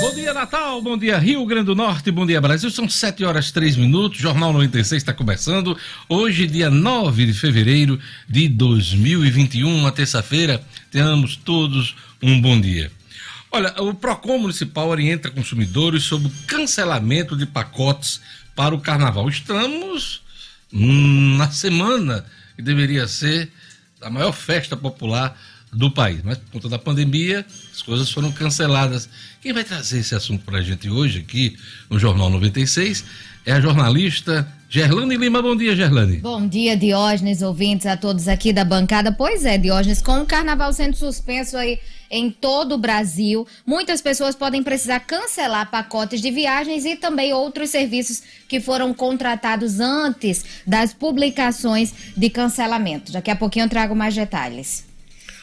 Bom dia, Natal. Bom dia, Rio Grande do Norte. Bom dia, Brasil. São 7 horas 3 minutos. Jornal 96 está começando. Hoje, dia 9 de fevereiro de 2021, uma terça-feira. Tenhamos todos um bom dia. Olha, o PROCON Municipal orienta consumidores sobre o cancelamento de pacotes para o carnaval. Estamos hum, na semana que deveria ser a maior festa popular do país. Mas por conta da pandemia, as coisas foram canceladas. Quem vai trazer esse assunto para a gente hoje aqui no Jornal 96 é a jornalista Gerlane Lima. Bom dia, Gerlane. Bom dia, Diógenes, ouvintes, a todos aqui da bancada. Pois é, Diógenes, com o carnaval sendo suspenso aí em todo o Brasil, muitas pessoas podem precisar cancelar pacotes de viagens e também outros serviços que foram contratados antes das publicações de cancelamento. Daqui a pouquinho eu trago mais detalhes.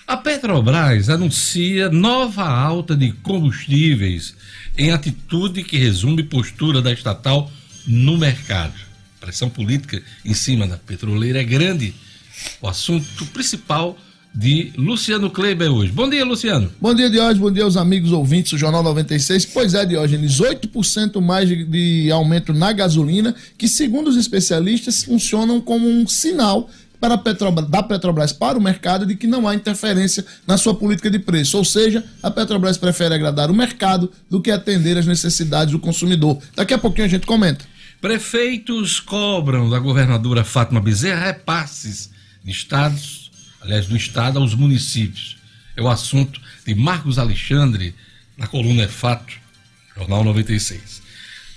A Petrobras anuncia nova alta de combustíveis em atitude que resume postura da estatal no mercado. Pressão política em cima da petroleira é grande. O assunto principal de Luciano Kleber hoje. Bom dia, Luciano. Bom dia, Diógenes. Bom dia aos amigos ouvintes do Jornal 96. Pois é, Diógenes, 8% mais de, de aumento na gasolina, que segundo os especialistas funcionam como um sinal para Petrobras, da Petrobras para o mercado de que não há interferência na sua política de preço. Ou seja, a Petrobras prefere agradar o mercado do que atender às necessidades do consumidor. Daqui a pouquinho a gente comenta. Prefeitos cobram da governadora Fátima Bezerra repasses de estados, aliás, do estado aos municípios. É o assunto de Marcos Alexandre na coluna É Fato, Jornal 96.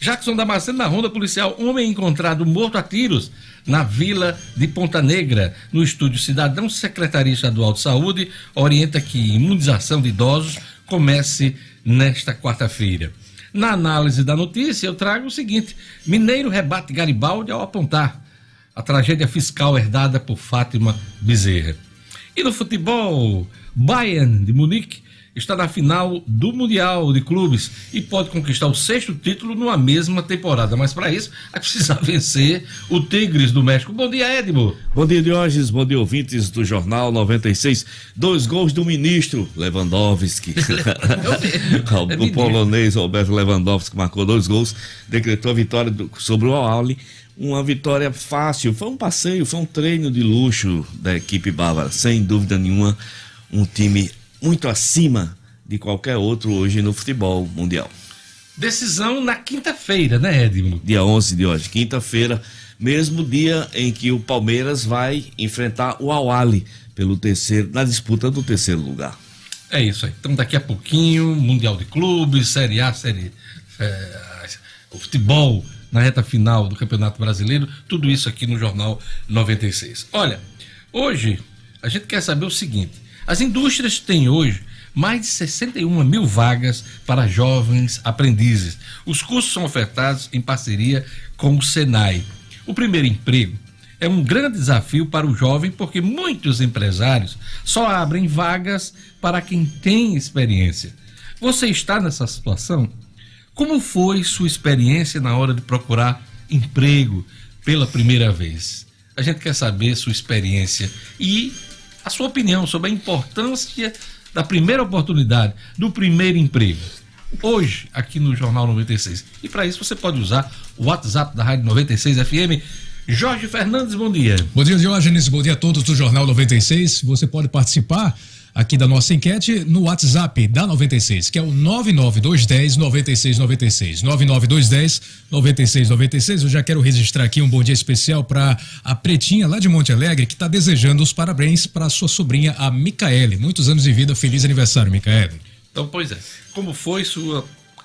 Jackson Damasceno na ronda policial, homem encontrado morto a tiros na vila de Ponta Negra. No estúdio Cidadão, Secretaria Estadual de Saúde orienta que imunização de idosos comece nesta quarta-feira. Na análise da notícia, eu trago o seguinte: Mineiro rebate Garibaldi ao apontar a tragédia fiscal herdada por Fátima Bezerra. E no futebol, Bayern de Munique está na final do Mundial de Clubes e pode conquistar o sexto título numa mesma temporada. Mas para isso, vai precisar vencer o Tigres do México. Bom dia, Edmo. Bom dia, Diógenes. Bom dia, ouvintes do Jornal 96. Dois gols do ministro Lewandowski. é o polonês Roberto Lewandowski marcou dois gols, decretou a vitória do, sobre o Auli uma vitória fácil. Foi um passeio, foi um treino de luxo da equipe bávara, sem dúvida nenhuma, um time muito acima de qualquer outro hoje no futebol mundial. Decisão na quinta-feira, né, Edmo? Dia 11 de hoje, quinta-feira, mesmo dia em que o Palmeiras vai enfrentar o Awali pelo terceiro, na disputa do terceiro lugar. É isso aí. Então daqui a pouquinho, Mundial de Clubes, Série A, Série é, o futebol na reta final do Campeonato Brasileiro, tudo isso aqui no Jornal 96. Olha, hoje a gente quer saber o seguinte: as indústrias têm hoje mais de 61 mil vagas para jovens aprendizes. Os cursos são ofertados em parceria com o Senai. O primeiro emprego é um grande desafio para o jovem porque muitos empresários só abrem vagas para quem tem experiência. Você está nessa situação? Como foi sua experiência na hora de procurar emprego pela primeira vez? A gente quer saber sua experiência e a sua opinião sobre a importância da primeira oportunidade, do primeiro emprego. Hoje, aqui no Jornal 96. E para isso você pode usar o WhatsApp da Rádio 96 FM. Jorge Fernandes, bom dia. Bom dia, Diógenes. Bom dia a todos do Jornal 96. Você pode participar aqui da nossa enquete no WhatsApp da 96, que é o 99210 9696. 99210 9696. Eu já quero registrar aqui um bom dia especial para a Pretinha lá de Monte Alegre, que está desejando os parabéns para sua sobrinha, a Micaele. Muitos anos de vida, feliz aniversário, Micaele. Então, pois é. Como foi sua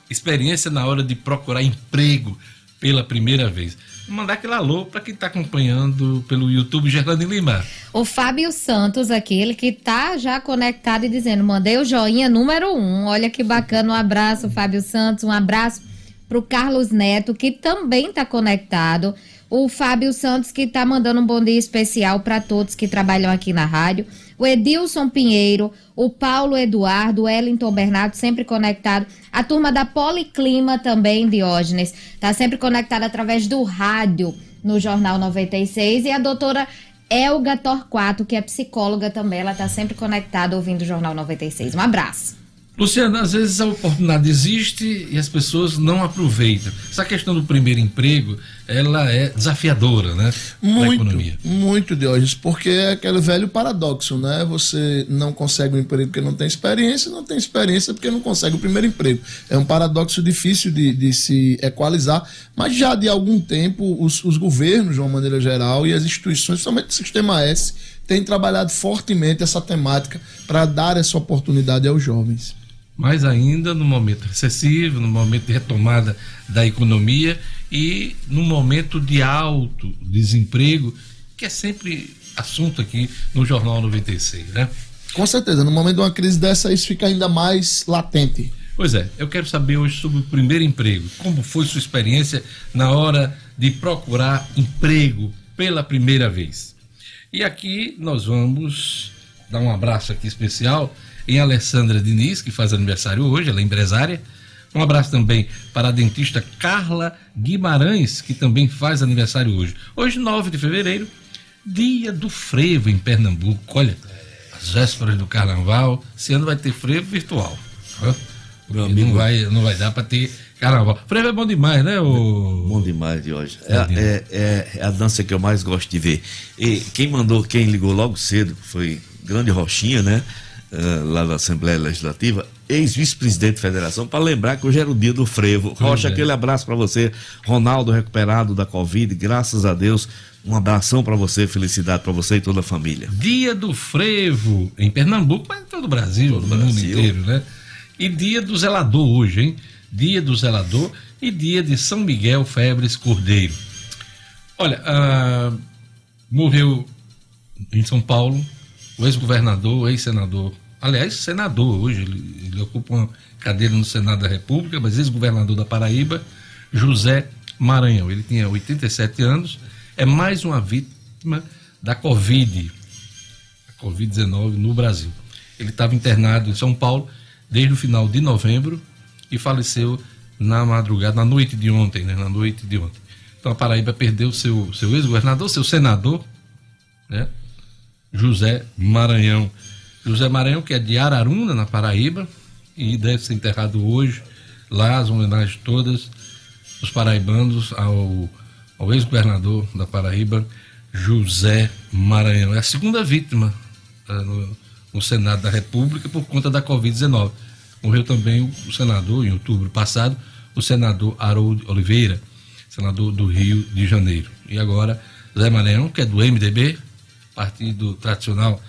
experiência na hora de procurar emprego pela primeira vez? Mandar aquele alô para quem está acompanhando pelo YouTube, Gerlane Lima. O Fábio Santos, aquele que está já conectado e dizendo, mandei o joinha número um. Olha que bacana, um abraço, Fábio Santos, um abraço para o Carlos Neto, que também está conectado. O Fábio Santos, que está mandando um bom dia especial para todos que trabalham aqui na rádio. O Edilson Pinheiro, o Paulo Eduardo, o Wellington Bernardo, sempre conectado. A turma da Policlima também, Diógenes, está sempre conectada através do rádio no Jornal 96. E a doutora Elga Torquato, que é psicóloga também, ela está sempre conectada ouvindo o Jornal 96. Um abraço. Luciano, às vezes a oportunidade existe e as pessoas não aproveitam. Essa questão do primeiro emprego, ela é desafiadora, né? Muito, muito, Diógenes, porque é aquele velho paradoxo, né? Você não consegue um emprego porque não tem experiência, não tem experiência porque não consegue o primeiro emprego. É um paradoxo difícil de, de se equalizar, mas já de algum tempo os, os governos, de uma maneira geral, e as instituições, principalmente o Sistema S, têm trabalhado fortemente essa temática para dar essa oportunidade aos jovens mais ainda no momento recessivo, no momento de retomada da economia e no momento de alto desemprego, que é sempre assunto aqui no Jornal 96, né? Com certeza, no momento de uma crise dessa, isso fica ainda mais latente. Pois é, eu quero saber hoje sobre o primeiro emprego. Como foi sua experiência na hora de procurar emprego pela primeira vez? E aqui nós vamos dar um abraço aqui especial em Alessandra Diniz, que faz aniversário hoje, ela é empresária. Um abraço também para a dentista Carla Guimarães, que também faz aniversário hoje. Hoje, 9 de fevereiro, dia do frevo em Pernambuco. Olha, as vésperas do carnaval, esse ano vai ter frevo virtual. Meu amigo. Não vai, não vai dar para ter carnaval. Frevo é bom demais, né? O... Bom demais de hoje. É, é, é, é, a dança que eu mais gosto de ver. E quem mandou, quem ligou logo cedo, foi Grande Rochinha, né? Uh, lá da Assembleia Legislativa, ex-vice-presidente da federação, para lembrar que hoje era o dia do frevo. Rocha, é. aquele abraço para você. Ronaldo recuperado da Covid, graças a Deus. Um abração para você, felicidade para você e toda a família. Dia do frevo em Pernambuco, mas em todo o Brasil, todo no Brasil. mundo inteiro, né? E dia do zelador hoje, hein? Dia do zelador e dia de São Miguel Febres Cordeiro. Olha, uh, morreu em São Paulo o ex-governador, ex-senador aliás, senador hoje, ele, ele, ocupa uma cadeira no Senado da República, mas ex-governador da Paraíba, José Maranhão. Ele tinha 87 anos, é mais uma vítima da Covid, a Covid-19 no Brasil. Ele estava internado em São Paulo desde o final de novembro e faleceu na madrugada, na noite de ontem, né? Na noite de ontem. Então a Paraíba perdeu seu, seu ex-governador, seu senador, né? José Maranhão. José Maranhão, que é de Araruna, na Paraíba, e deve ser enterrado hoje, lá as homenagens todas dos paraibanos ao, ao ex-governador da Paraíba, José Maranhão. É a segunda vítima uh, no, no, Senado da República por conta da Covid-19. Morreu também o, o senador, em outubro passado, o senador Harold Oliveira, senador do Rio de Janeiro. E agora, Zé Maranhão, que é do MDB, partido tradicional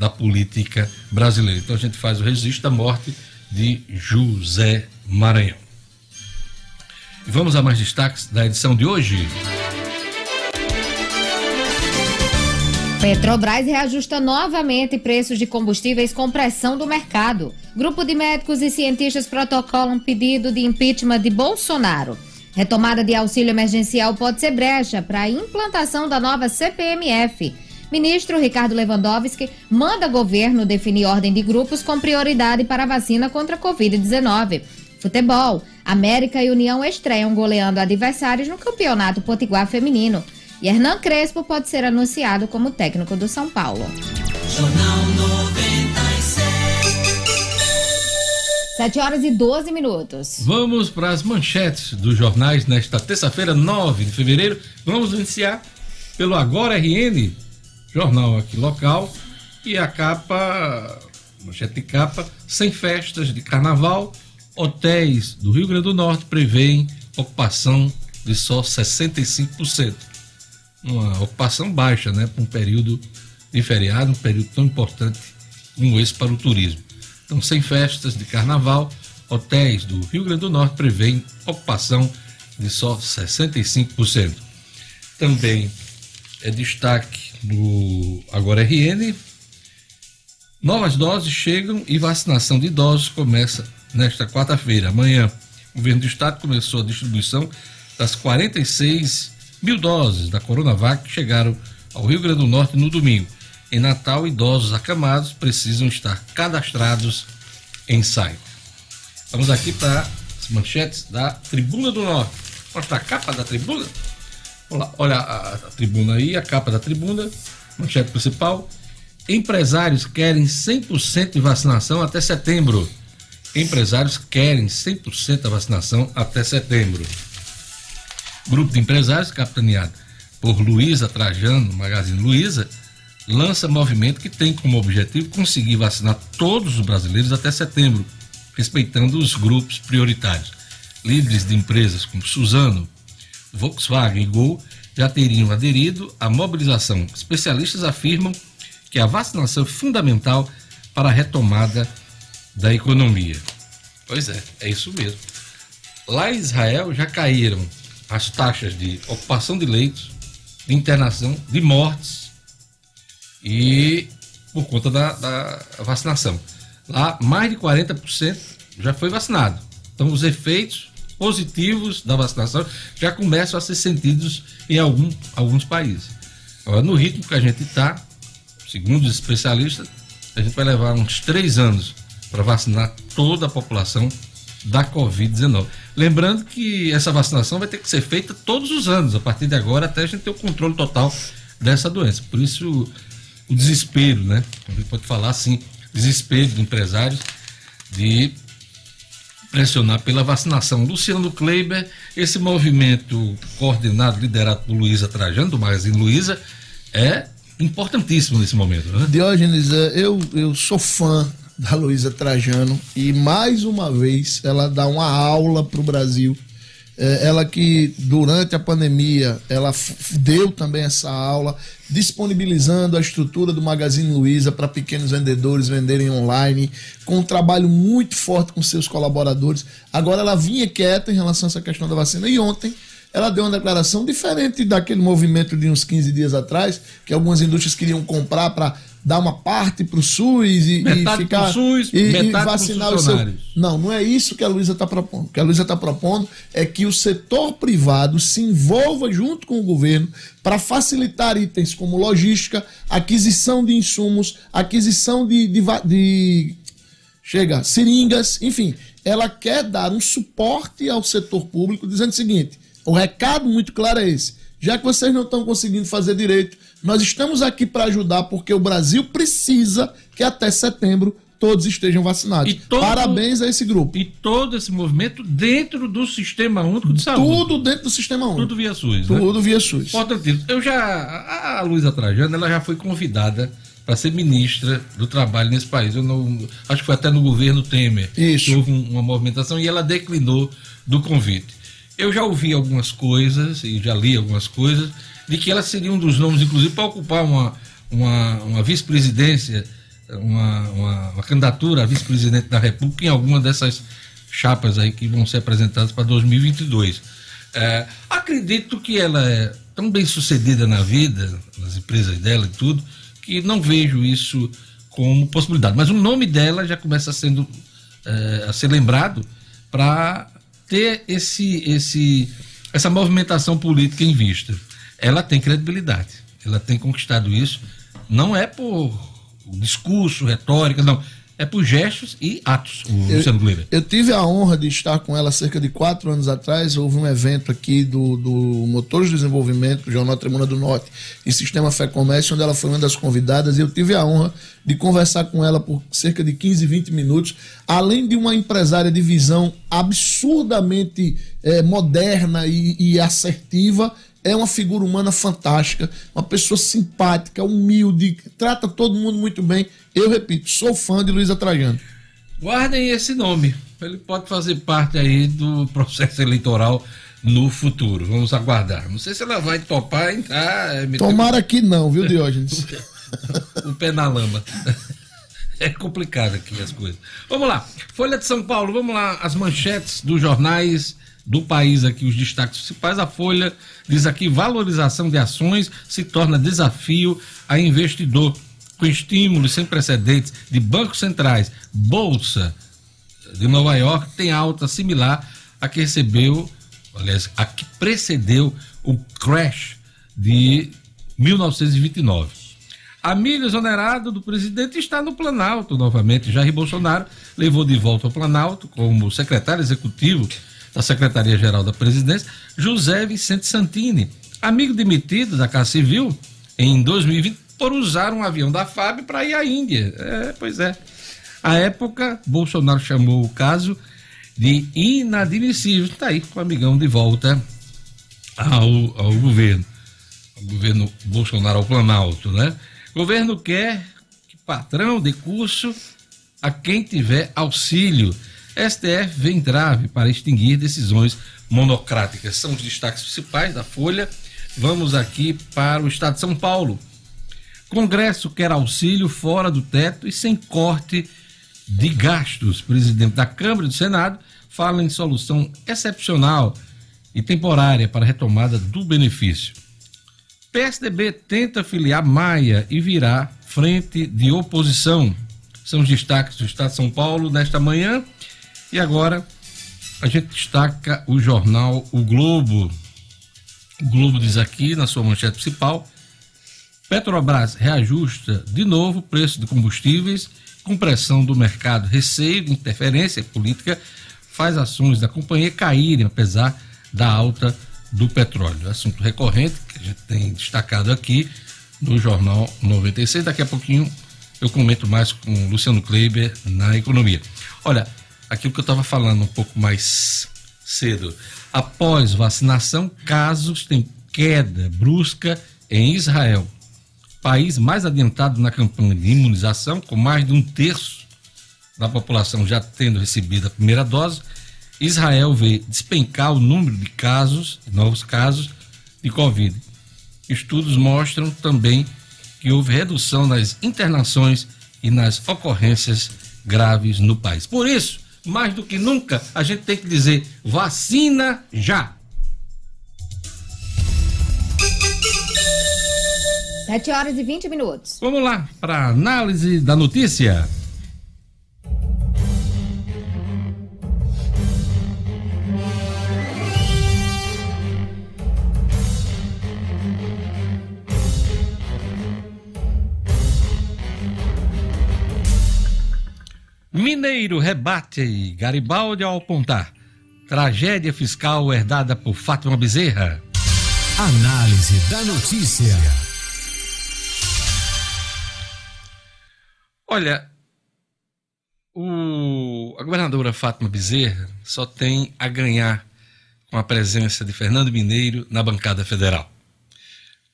da política brasileira. Então a gente faz o registro da morte de José Maranhão. E vamos a mais destaques da edição de hoje. Petrobras reajusta novamente preços de combustíveis com pressão do mercado. Grupo de médicos e cientistas protocolam pedido de impeachment de Bolsonaro. Retomada de auxílio emergencial pode ser brecha para a implantação da nova CPMF. Ministro Ricardo Lewandowski manda governo definir ordem de grupos com prioridade para a vacina contra a Covid-19. Futebol. América e União estreiam goleando adversários no Campeonato Potiguar Feminino. E Hernan Crespo pode ser anunciado como técnico do São Paulo. Jornal 96. 7 horas e 12 minutos. Vamos para as manchetes dos jornais nesta terça-feira, 9 de fevereiro. Vamos iniciar pelo Agora RN jornal aqui local, e a capa, manchete de capa, sem festas de carnaval, hotéis do Rio Grande do Norte prevêem ocupação de só 65%. Uma ocupação baixa, né, para um período de feriado, um período tão importante como esse para o turismo. Então, sem festas de carnaval, hotéis do Rio Grande do Norte prevêem ocupação de só 65%. Também é destaque do Agora RN. Novas doses chegam e vacinação de idosos começa nesta quarta-feira. Amanhã, o governo do estado começou a distribuição das 46 mil doses da Coronavac que chegaram ao Rio Grande do Norte no domingo. Em Natal, idosos acamados precisam estar cadastrados em site. Vamos aqui para as manchetes da Tribuna do Norte. Mostra a capa da tribuna. Olha a, a, tribuna aí, a capa da tribuna, manchete principal. Empresários querem 100% de vacinação até setembro. empresários querem 100% da vacinação até setembro. Grupo de empresários, capitaneado por Luísa Trajano, Magazine Luiza, lança movimento que tem como objetivo conseguir vacinar todos os brasileiros até setembro, respeitando os grupos prioritários. Líderes de empresas como Suzano, Volkswagen e Gol já teriam aderido à mobilização. Especialistas afirmam que a vacinação é fundamental para a retomada da economia. Pois é, é isso mesmo. Lá em Israel já caíram as taxas de ocupação de leitos, de internação, de mortes e por conta da, da vacinação. Lá, mais de 40% já foi vacinado. Então, os efeitos positivos da vacinação já começam a ser sentidos em algum, alguns países. Agora, no ritmo que a gente está, segundo os especialistas, a gente vai levar uns três anos para vacinar toda a população da Covid-19. Lembrando que essa vacinação vai ter que ser feita todos os anos, a partir de agora, até a gente ter o controle total dessa doença. Por isso, o desespero, né? A gente pode falar assim, desespero de empresários de pressionar pela vacinação. Luciano Kleiber, esse movimento coordenado, liderado por Luísa Trajano, do Magazine Luiza, é importantíssimo nesse momento, né? Diógenes, é, eu, eu sou fã da Luísa Trajano e mais uma vez ela dá uma aula para o Brasil. É, ela que durante a pandemia ela deu também essa aula, disponibilizando a estrutura do Magazine Luiza para pequenos vendedores venderem online, com um trabalho muito forte com seus colaboradores. Agora ela vinha quieta em relação a essa questão da vacina e ontem ela deu uma declaração diferente daquele movimento de uns 15 dias atrás, que algumas indústrias queriam comprar para dar uma parte para o SUS e, e ficar SUS, e, e vacinar o seu. Não, não é isso que a Luísa está propondo. O que a Luísa está propondo é que o setor privado se envolva junto com o governo para facilitar itens como logística, aquisição de insumos, aquisição de, de, de chega, seringas, enfim, ela quer dar um suporte ao setor público, dizendo o seguinte: o recado muito claro é esse. Já que vocês não estão conseguindo fazer direito, nós estamos aqui para ajudar porque o Brasil precisa que até setembro todos estejam vacinados. Todo, Parabéns a esse grupo. E todo esse movimento dentro do Sistema Único de Saúde. Tudo dentro do Sistema Único. Tudo via SUS. Né? Tudo né? via SUS. Importantíssimo. Eu já. A Luísa Trajano, ela já foi convidada para ser ministra do trabalho nesse país. Eu não, acho que foi até no governo Temer. Isso. houve uma movimentação e ela declinou do convite. Eu já ouvi algumas coisas e já li algumas coisas de que ela seria um dos nomes, inclusive, para ocupar uma, uma, uma vice-presidência, uma, uma, uma, candidatura a vice-presidente da República em alguma dessas chapas aí que vão ser apresentadas para 2022. É, acredito que ela é tão bem sucedida na vida, nas empresas dela e tudo, que não vejo isso como possibilidade. Mas o nome dela já começa sendo é, a ser lembrado para ter esse, esse, essa movimentação política em vista. Ela tem credibilidade, ela tem conquistado isso. Não é por discurso, retórica, não. É por gestos e atos, o eu, Luciano Gleiber. Eu tive a honra de estar com ela cerca de quatro anos atrás. Houve um evento aqui do, do Motores de Desenvolvimento, do Jornal Tremuna do Norte, em Sistema Fé Comércio, onde ela foi uma das convidadas. E eu tive a honra de conversar com ela por cerca de 15, 20 minutos. Além de uma empresária de visão absurdamente é, moderna e, e assertiva, é uma figura humana fantástica, uma pessoa simpática, humilde, trata todo mundo muito bem. Eu repito, sou fã de Luísa Trajano. Guardem esse nome. Ele pode fazer parte aí do processo eleitoral no futuro. Vamos aguardar. Não sei se ela vai topar entrar. É, Tomara que não, viu, Diógenes? o pé na lama. É complicado aqui as coisas. Vamos lá. Folha de São Paulo, vamos lá. As manchetes dos jornais do país aqui, os destaques principais. A Folha diz aqui: valorização de ações se torna desafio a investidor. Com estímulos sem precedentes de bancos centrais, Bolsa de Nova York tem alta similar a que recebeu, aliás, a que precedeu o crash de 1929. Amigo exonerado do presidente está no Planalto novamente. Jair Bolsonaro levou de volta ao Planalto como secretário executivo da Secretaria-Geral da Presidência, José Vicente Santini, amigo demitido da Casa Civil em 2020 por usar um avião da FAB para ir à Índia. É, pois é. À época, Bolsonaro chamou o caso de inadmissível. Está aí com o amigão de volta ao, ao governo. O governo Bolsonaro ao Planalto, né? O governo quer que patrão de curso a quem tiver auxílio. STF vem grave para extinguir decisões monocráticas. São os destaques principais da Folha. Vamos aqui para o Estado de São Paulo. Congresso quer auxílio fora do teto e sem corte de gastos. Presidente da Câmara e do Senado fala em solução excepcional e temporária para a retomada do benefício. PSDB tenta filiar Maia e virar frente de oposição. São os destaques do Estado de São Paulo nesta manhã. E agora a gente destaca o jornal O Globo. O Globo diz aqui na sua manchete principal: Petrobras reajusta de novo o preço de combustíveis com pressão do mercado. Receio de interferência política faz ações da companhia caírem apesar da alta do petróleo. Assunto recorrente que a gente tem destacado aqui no Jornal 96. Daqui a pouquinho eu comento mais com Luciano Kleiber na economia. Olha, aquilo que eu estava falando um pouco mais cedo. Após vacinação, casos têm queda brusca em Israel. País mais adiantado na campanha de imunização, com mais de um terço da população já tendo recebido a primeira dose, Israel vê despencar o número de casos, novos casos de Covid. Estudos mostram também que houve redução nas internações e nas ocorrências graves no país. Por isso, mais do que nunca, a gente tem que dizer: vacina já! 7 horas e 20 minutos. Vamos lá para análise da notícia. Mineiro rebate Garibaldi ao apontar. Tragédia fiscal herdada por Fátima Bezerra. Análise da notícia. Olha, o, a governadora Fátima Bezerra só tem a ganhar com a presença de Fernando Mineiro na bancada federal.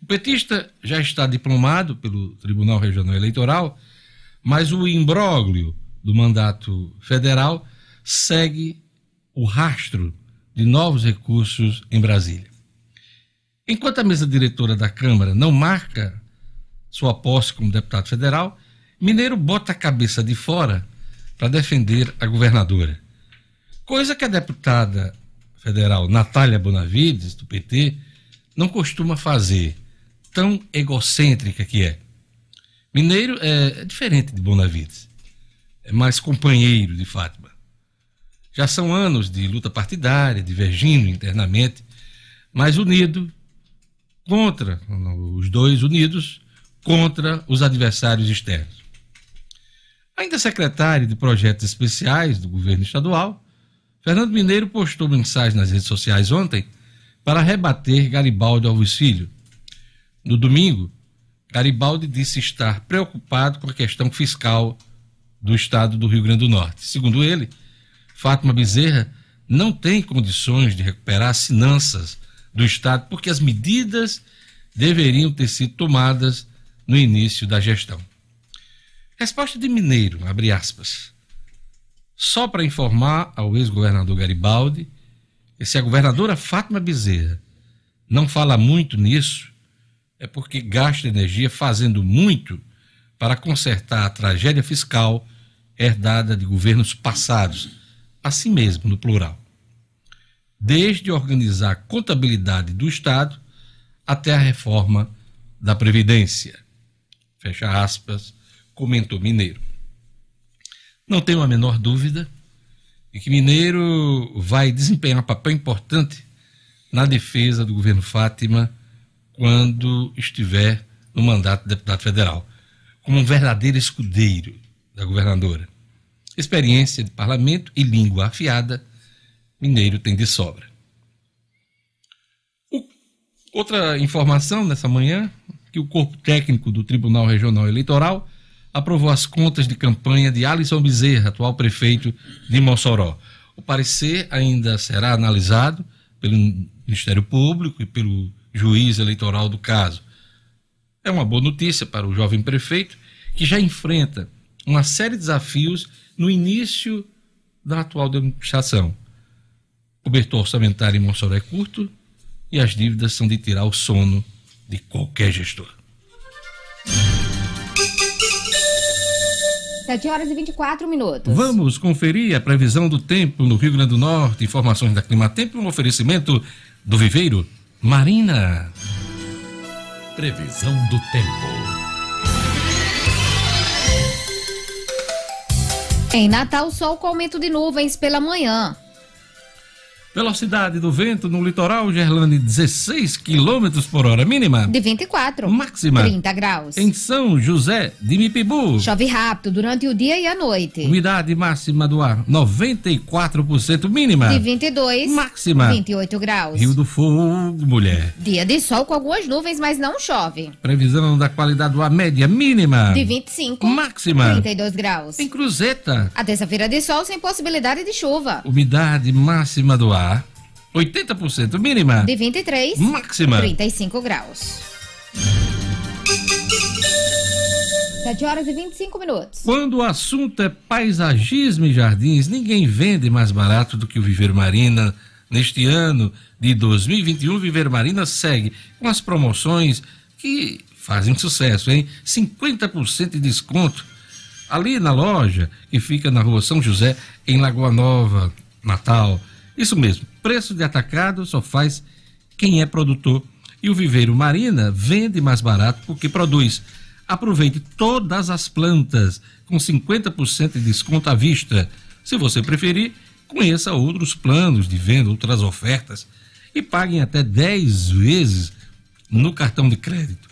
O petista já está diplomado pelo Tribunal Regional Eleitoral, mas o imbróglio do mandato federal segue o rastro de novos recursos em Brasília. Enquanto a mesa diretora da Câmara não marca sua posse como deputado federal, Mineiro bota a cabeça de fora para defender a governadora. Coisa que a deputada federal Natália Bonavides, do PT, não costuma fazer, tão egocêntrica que é. Mineiro é, é diferente de Bonavides é mais companheiro de Fátima. Já são anos de luta partidária, divergindo internamente, mas unido contra, os dois unidos, contra os adversários externos. Ainda secretário de Projetos Especiais do governo estadual, Fernando Mineiro postou mensagem nas redes sociais ontem para rebater Garibaldi Alves Filho. No domingo, Garibaldi disse estar preocupado com a questão fiscal do estado do Rio Grande do Norte. Segundo ele, Fátima Bezerra não tem condições de recuperar as finanças do estado porque as medidas deveriam ter sido tomadas no início da gestão. Resposta de Mineiro, abre aspas. Só para informar ao ex-governador Garibaldi que se a governadora Fátima Bezerra não fala muito nisso, é porque gasta energia fazendo muito para consertar a tragédia fiscal herdada de governos passados, assim mesmo no plural. Desde organizar a contabilidade do Estado até a reforma da Previdência. Fecha aspas, comentou Mineiro. Não tenho a menor dúvida de que Mineiro vai desempenhar um papel importante na defesa do governo Fátima quando estiver no mandato de deputado federal, como um verdadeiro escudeiro da governadora. Experiência de parlamento e língua afiada, Mineiro tem de sobra. Outra informação nessa manhã, que o corpo técnico do Tribunal Regional Eleitoral aprovou as contas de campanha de Alisson Bezerra, atual prefeito de Mossoró. O parecer ainda será analisado pelo Ministério Público e pelo juiz eleitoral do caso. É uma boa notícia para o jovem prefeito que já enfrenta uma série de desafios no início da atual administração. O bertô orçamentário em Mossoró é curto e as dívidas são de tirar o sono de qualquer gestor. 7 horas e 24 minutos. Vamos conferir a previsão do tempo no Rio Grande do Norte, informações da Clima Tempo, um oferecimento do Viveiro Marina. Previsão do tempo. Em Natal, sol com aumento de nuvens pela manhã. Velocidade do vento no litoral, Gerlane, 16 km por hora mínima. De 24. Máxima. 30 graus. Em São José de Mipibu. Chove rápido durante o dia e a noite. Umidade máxima do ar, 94% mínima. De 22. Máxima. 28 graus. Rio do Fogo, mulher. Dia de sol com algumas nuvens, mas não chove. Previsão da qualidade do ar média mínima. De 25. Máxima. 32 graus. Em Cruzeta. A terça-feira de sol sem possibilidade de chuva. Umidade máxima do ar, 80% mínima. De 23. Máxima. 35 graus. 7 horas e 25 minutos. Quando o assunto é paisagismo e jardins, ninguém vende mais barato do que o Viveiro Marina. Neste ano de 2021, o Viveiro Marina segue com as promoções que fazem sucesso, hein? 50% de desconto ali na loja que fica na rua São José, em Lagoa Nova, Natal. Isso mesmo, preço de atacado só faz quem é produtor. E o Viveiro Marina vende mais barato porque produz. Aproveite todas as plantas com 50% de desconto à vista. Se você preferir, conheça outros planos de venda, outras ofertas e paguem até 10 vezes no cartão de crédito.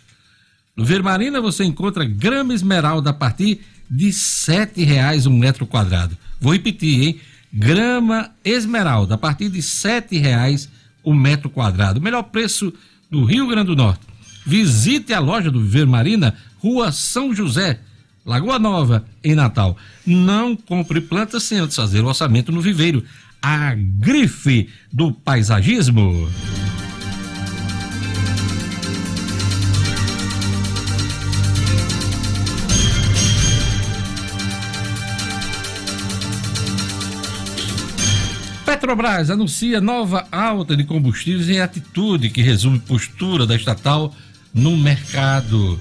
No Vermarina você encontra grama esmeralda a partir de R$ 7,00 um metro quadrado. Vou repetir, hein? Grama esmeralda a partir de R$ 7,00 o metro quadrado. O melhor preço do Rio Grande do Norte. Visite a loja do Viver Marina, Rua São José, Lagoa Nova, em Natal. Não compre plantas sem antes fazer o orçamento no viveiro. A grife do paisagismo. Petrobras anuncia nova alta de combustíveis em atitude que resume postura da estatal no mercado.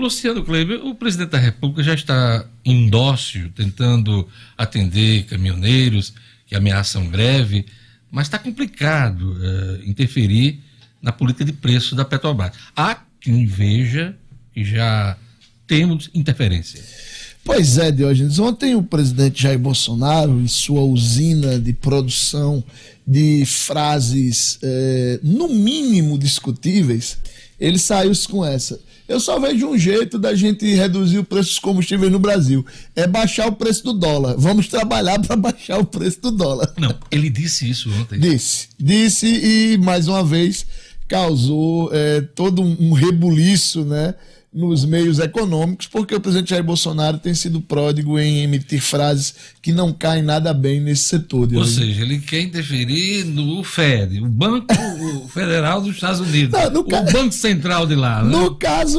Luciano Kleber, o presidente da República já está em dócil, tentando atender caminhoneiros que ameaçam greve, mas está complicado eh, interferir na política de preço da Petrobras. Há quem veja que já temos interferência. Pois é, Diógenes. Ontem o presidente Jair Bolsonaro, em sua usina de produção de frases, eh, no mínimo discutíveis, ele saiu com essa. Eu só vejo um jeito da gente reduzir o preço dos combustíveis no Brasil: é baixar o preço do dólar. Vamos trabalhar para baixar o preço do dólar. Não, ele disse isso ontem. Disse. Disse e, mais uma vez, causou é, todo um, um rebuliço, né? Nos meios econômicos, porque o presidente Jair Bolsonaro tem sido pródigo em emitir frases que não caem nada bem nesse setor. Ou seja, ele quer interferir no FED, o Banco Federal dos Estados Unidos, não, o ca... Banco Central de lá. Né? No caso,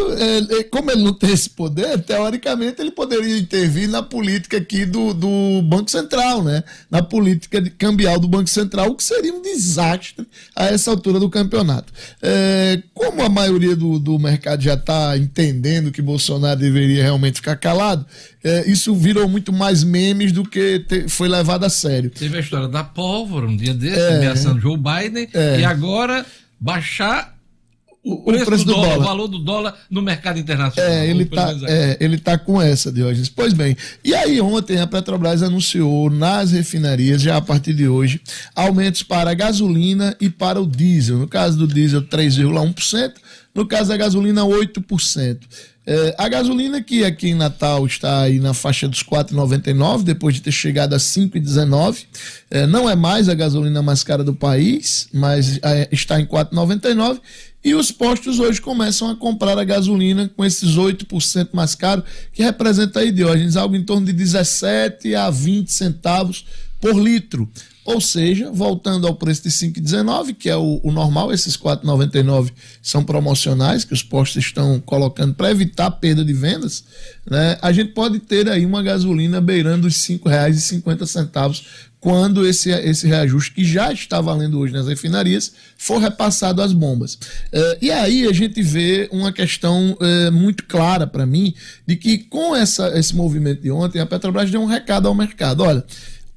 como ele não tem esse poder, teoricamente ele poderia intervir na política aqui do, do Banco Central, né? na política de cambial do Banco Central, o que seria um desastre a essa altura do campeonato. É, como a maioria do, do mercado já está entendendo entendendo que Bolsonaro deveria realmente ficar calado, é, isso virou muito mais memes do que te, foi levado a sério. Teve a história da pólvora um dia desse, é, ameaçando Joe Biden, é. e agora baixar o, o preço, preço do, do dólar, dólar, o valor do dólar no mercado internacional. É, ele está é, ele tá com essa, Diógenes. Pois bem, e aí ontem a Petrobras anunciou nas refinarias, já a partir de hoje, aumentos para a gasolina e para o diesel. No caso do diesel, 3,1%, no caso da gasolina, 8%. É, a gasolina que aqui em Natal está aí na faixa dos 4,99 depois de ter chegado a 5,19, é, não é mais a gasolina mais cara do país, mas é, está em 4,99 e os postos hoje começam a comprar a gasolina com esses 8% mais caro, que representa aí, Diógenes, algo em torno de 17 a 20 centavos por litro. Ou seja, voltando ao preço de 5,19, que é o, o, normal, esses 4,99 são promocionais que os postos estão colocando para evitar perda de vendas, né? A gente pode ter aí uma gasolina beirando os R$ 5,50 quando esse, esse reajuste que já está valendo hoje nas refinarias for repassado às bombas. É, e aí a gente vê uma questão é, muito clara para mim de que com essa, esse movimento de ontem a Petrobras deu um recado ao mercado. Olha,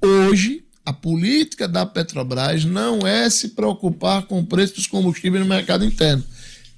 hoje a política da Petrobras não é se preocupar com o preço dos combustíveis no mercado interno.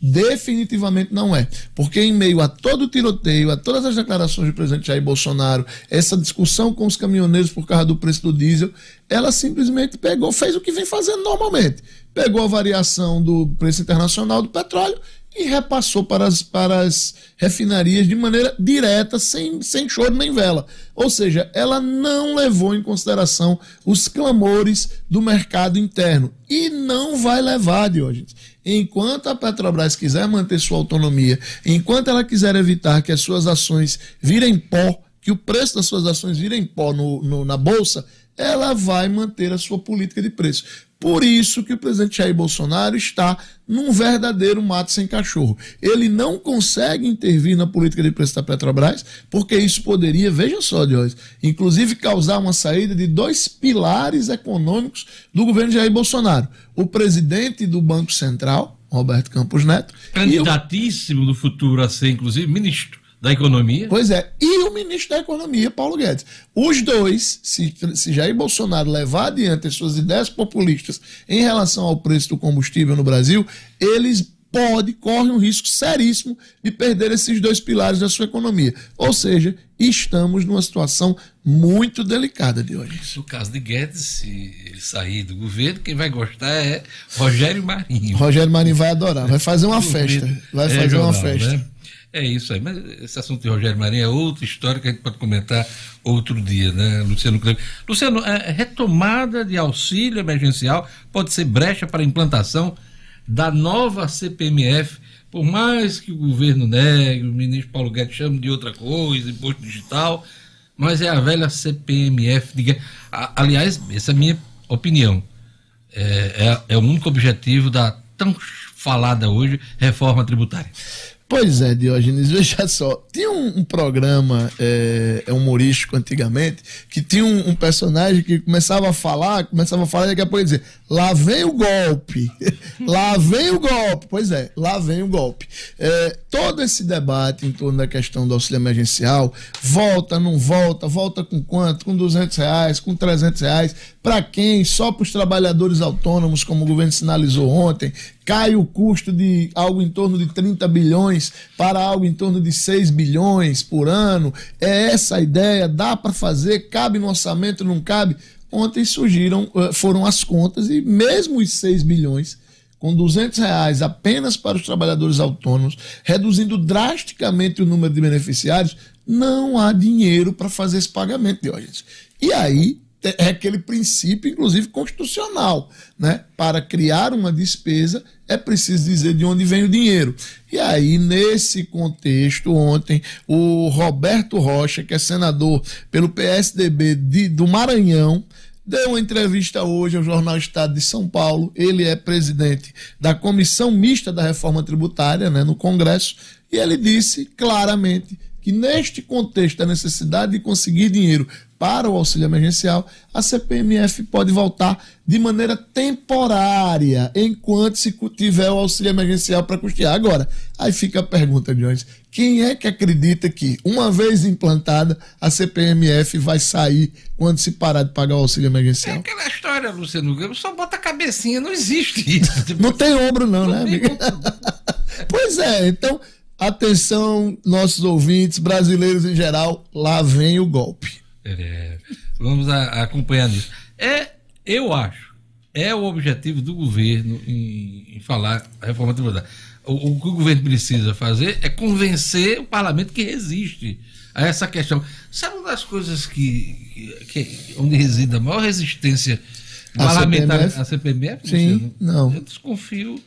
Definitivamente não é. Porque, em meio a todo o tiroteio, a todas as declarações do presidente Jair Bolsonaro, essa discussão com os caminhoneiros por causa do preço do diesel, ela simplesmente pegou, fez o que vem fazendo normalmente. Pegou a variação do preço internacional do petróleo e repassou para as, para as refinarias de maneira direta, sem, sem choro nem vela. Ou seja, ela não levou em consideração os clamores do mercado interno. E não vai levar, Diógenes. Enquanto a Petrobras quiser manter sua autonomia, enquanto ela quiser evitar que as suas ações virem pó, que o preço das suas ações virem pó no, no, na Bolsa, ela vai manter a sua política de preço. Por isso que o presidente Jair Bolsonaro está num verdadeiro mato sem cachorro. Ele não consegue intervir na política de preço da Petrobras, porque isso poderia, veja só, Diógenes, inclusive causar uma saída de dois pilares econômicos do governo Jair Bolsonaro. O presidente do Banco Central, Roberto Campos Neto. Candidatíssimo o... no futuro a ser, inclusive, ministro da Economia. Pois é, e o ministro da Economia, Paulo Guedes. Os dois, se, se Jair Bolsonaro levar adiante as suas ideias populistas em relação ao preço do combustível no Brasil, eles pode, corre um risco seríssimo de perder esses dois pilares da sua economia. Ou seja, estamos numa situação muito delicada de hoje. No caso de Guedes, se ele sair do governo, quem vai gostar é Rogério Marinho. Rogério Marinho vai adorar, vai fazer uma festa. Vai fazer é jornal, uma festa. Né? É isso aí, mas esse assunto de Rogério Marinho é outra história que a gente pode comentar outro dia, né, Luciano Kleber? Luciano, retomada de auxílio emergencial pode ser brecha para a implantação da nova CPMF, por mais que o governo negue, o ministro Paulo Guedes chame de outra coisa, imposto digital, mas é a velha CPMF. De... Aliás, essa é a minha opinião. É, é, é o único objetivo da tão falada hoje reforma tributária. Pois é, Diógenes, veja só. Tinha um, um programa é, humorístico antigamente que tinha um, um, personagem que começava a falar, começava a falar e daqui a pouco dizer: lá vem o golpe, lá vem o golpe. Pois é, lá vem o golpe. É, todo esse debate em torno da questão do auxílio emergencial, volta, não volta, volta com quanto? Com 200 reais, com 300 reais, para quem? Só para os trabalhadores autônomos, como o governo sinalizou ontem, cai o custo de algo em torno de 30 bilhões para algo em torno de 6 bilhões por ano. É essa a ideia? Dá para fazer? Cabe no orçamento? Não cabe? Ontem surgiram, eh, foram as contas e mesmo os 6 bilhões com 200 reais apenas para os trabalhadores autônomos, reduzindo drasticamente o número de beneficiários, não há dinheiro para fazer esse pagamento, Diógenes. E aí é aquele princípio, inclusive constitucional, né? Para criar uma despesa é preciso dizer de onde vem o dinheiro. E aí, nesse contexto, ontem, o Roberto Rocha, que é senador pelo PSDB de, do Maranhão, deu uma entrevista hoje ao jornal Estado de São Paulo. Ele é presidente da Comissão Mista da Reforma Tributária né, no Congresso e ele disse claramente que neste contexto da necessidade de conseguir dinheiro para o auxílio emergencial, a CPMF pode voltar de maneira temporária, enquanto se tiver o auxílio emergencial para custear. Agora, aí fica a pergunta, Jones: quem é que acredita que, uma vez implantada, a CPMF vai sair quando se parar de pagar o auxílio emergencial? É aquela história, Luciano, só bota a cabecinha, não existe isso. não tem ombro, não, não né, amigo? Pois é, então, atenção, nossos ouvintes, brasileiros em geral, lá vem o golpe. É, vamos a, acompanhar nisso. É, eu acho, é o objetivo do governo em, em falar a reforma tributária. O, o, que o governo precisa fazer é convencer o parlamento que resiste a essa questão. Sabe uma das coisas que, que, que onde reside a maior resistência A parlamentar CPMF? a CPMF? Sim, não. Eu desconfio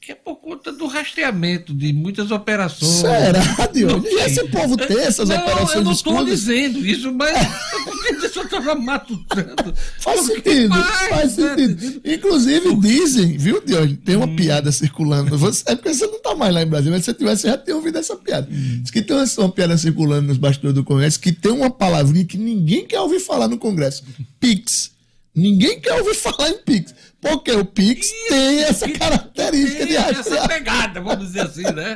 que é por conta do rastreamento de muitas operações. Será, Diogo? E esse povo tem essas não, operações eu não estou dizendo isso, mas eu estava matutando. Faz sentido, faz, faz né? sentido. Inclusive, dizem, viu, Diogo? Tem Hum. uma piada circulando. Você, é porque você não tá mais lá em Brasília, mas se você tivesse, você já tinha ouvido essa piada. Hum. Diz que tem uma, uma piada circulando nos bastidores do Congresso que tem uma palavrinha que ninguém quer ouvir falar no Congresso: Pix. Ninguém quer ouvir falar em Pix. Porque o Pix tem essa característica de Tem essa pegada, vamos dizer assim, né?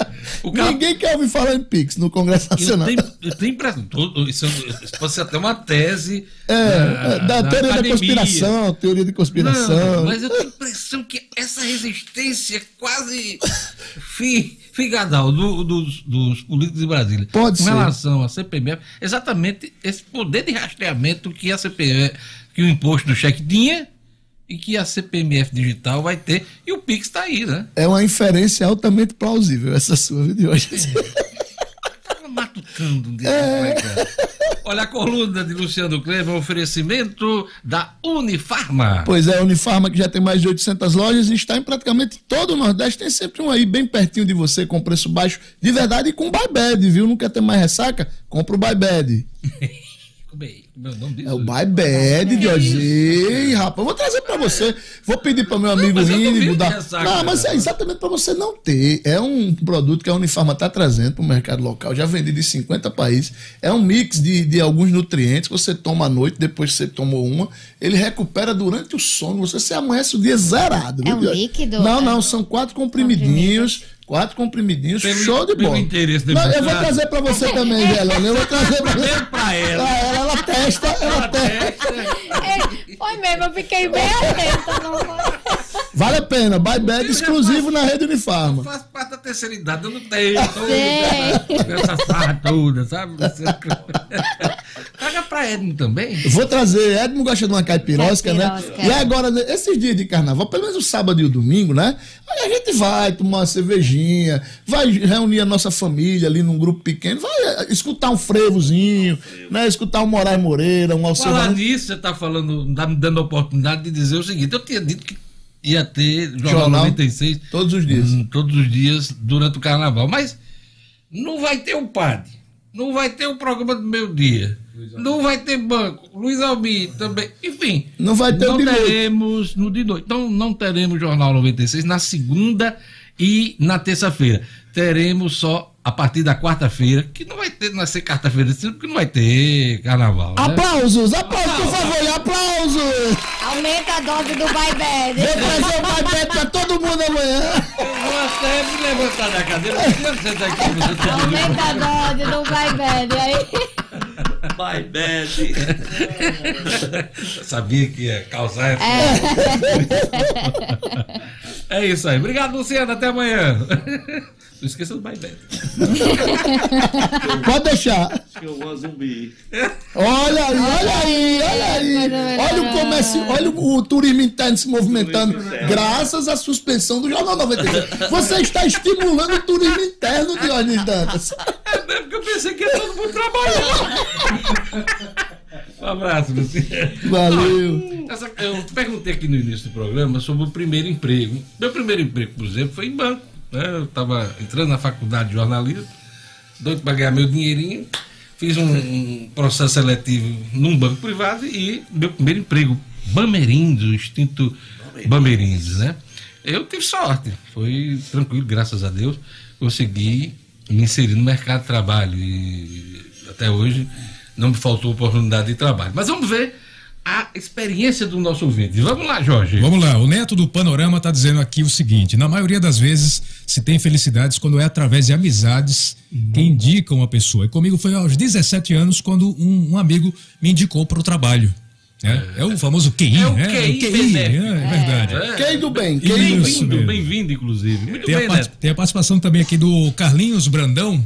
Cara Ninguém quer ouvir falar em Pix no Congresso eu Nacional. tenho, eu tenho impressão, isso, isso pode ser até uma tese É, é, da, teoria da conspiração, teoria de conspiração. Não, mas eu tenho a impressão que essa resistência quase fi, figadal do- dos, dos políticos de Brasília Pode com ser. relação à CPMF, exatamente esse poder de rastreamento que a CPMF, que o imposto do cheque tinha e que a CPMF digital vai ter, e o Pix está aí, né? É uma inferência altamente plausível essa sua de hoje. Tava matutando um dia. É. é é. Olha a coluna de Luciano Kleber, um oferecimento da Unifarma. Pois é, a Unifarma, que já tem mais de 800 lojas e está em praticamente todo o Nordeste, tem sempre um aí bem pertinho de você, com preço baixo, de verdade, e com Bybed, viu? Não quer ter mais ressaca? Compra o Bybed. Como é, é o nome disso? É o Bybed, Diogo. Ei, rapaz, eu vou trazer pra você. Vou pedir para meu amigo Rini mudar. Não, mas né? é exatamente para você não ter. É um produto que a Unifarma está trazendo para o mercado local, já vendido em 50 países. É um mix de, de alguns nutrientes. Você toma à noite, depois que você tomou uma, ele recupera durante o sono. Você se amanhece o dia zerado. É viu, um Diogo? líquido? Não, É. não, são quatro comprimidinhos. Quatro comprimidinhos, Pelo- show de bola. interesse Não, eu vou trazer para você também, Gelane. Eu vou trazer para pra ela. Pra ela, ela testa, ela testa. É, foi mesmo, eu fiquei bem atenta. Não foi? Vale a pena, buy bag exclusivo na rede Unifarma. Faz parte da terceira idade, eu não tenho. Sei. Tô, essa farra toda, sabe? Traga pra Edmo também. Vou trazer, Edmo gosta de uma caipirosca, né? E agora, esses dias de carnaval, pelo menos o sábado e o domingo, né? Aí a gente vai tomar uma cervejinha, vai reunir a nossa família ali num grupo pequeno, vai eh, escutar um frevozinho, né? Escutar um Moraes Moreira, um Alceu Falar nisso, você tá falando, tá me dando a oportunidade de dizer o seguinte: eu tinha dito que ia ter Jornal, Jornal 96 todos os dias. hum, todos os dias durante o carnaval, mas não vai ter o PAD, não vai ter o programa do meio dia, não vai ter banco, Luiz Almir também, enfim. Não vai ter não de noite. teremos no de noite. Então não teremos Jornal 96 na segunda e na terça-feira. Teremos só a partir da quarta-feira, que não vai ter, não vai ser quarta-feira, porque não vai ter carnaval. Né? Aplausos, aplausos, por favor, aplausos! Aumenta a dose do Bybed. Vou trazer o buy bag pra todo mundo amanhã. Eu vou até me levantar da cadeira. Você senta aqui, você tá Aumenta a dose do Bybed. Aí. Vai, bad. Eu sabia que ia causar essa. É. isso aí. Obrigado, Luciano. Até amanhã. Não esqueça do Bye Bad. Pode deixar. Acho que eu vou zumbi. Olha aí, olha aí, olha aí. Olha o comércio, olha o, o turismo interno se movimentando, graças à suspensão do Jornal 93. Você está estimulando o turismo interno, Dionísio Dantas. É mesmo que eu pensei que ia todo mundo trabalhar. Um abraço, Luciano. Valeu. Essa- eu perguntei aqui no início do programa sobre o primeiro emprego. Meu primeiro emprego, por exemplo, foi em banco. né? Eu estava entrando na faculdade de jornalismo, doido para ganhar meu dinheirinho. Fiz um, um processo seletivo num banco privado e meu primeiro emprego, Bamerindos, o extinto Bamerindos, né? Eu tive sorte, foi tranquilo, graças a Deus. Consegui me inserir no mercado de trabalho e até hoje não me faltou oportunidade de trabalho. Mas vamos ver a experiência do nosso ouvinte. Vamos lá, Jorge. Vamos lá, o Neto do Panorama está dizendo aqui o seguinte: na maioria das vezes se tem felicidades quando é através de amizades que indicam a pessoa. E comigo foi aos 17 anos quando um, um amigo me indicou para o trabalho. É, é o famoso QI, É o né? QI QI, benéfico. é, é verdade. É. Quem do bem? Quem do bem? Bem-vindo, bem-vindo, inclusive. Muito Tem a, bem, part- Neto. tem a participação também aqui do Carlinhos Brandão.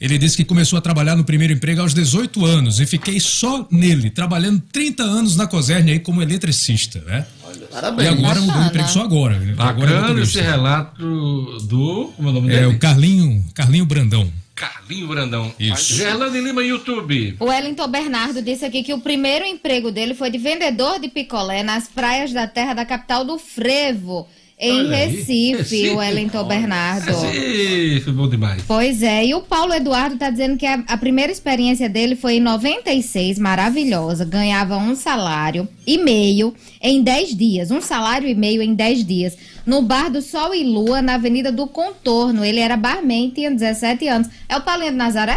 Ele disse que começou a trabalhar no primeiro emprego aos 18 anos e fiquei só nele, trabalhando 30 anos na Coserne aí como eletricista, né? Parabéns. E agora mudou de emprego só agora. né? Agora é Bacana motorista. esse relato do. Como é o nome É dele? o Carlinho, Carlinho Brandão. Carlinho Brandão. Isso. Gerlane Lima, YouTube. O Wellington Bernardo disse aqui que o primeiro emprego dele foi de vendedor de picolé nas praias da terra da capital do Frevo, em Olha. Recife, Recife. o Wellington Bernardo. Sim, foi bom demais. Pois é, e o Paulo Eduardo tá dizendo que a, a primeira experiência dele foi em 96, maravilhosa. Ganhava um salário e meio em 10 dias. Um salário e meio em 10 dias. No bar do Sol e Lua, na Avenida do Contorno. Ele era barman, tinha 17 anos. É o Paulinho de Nazaré?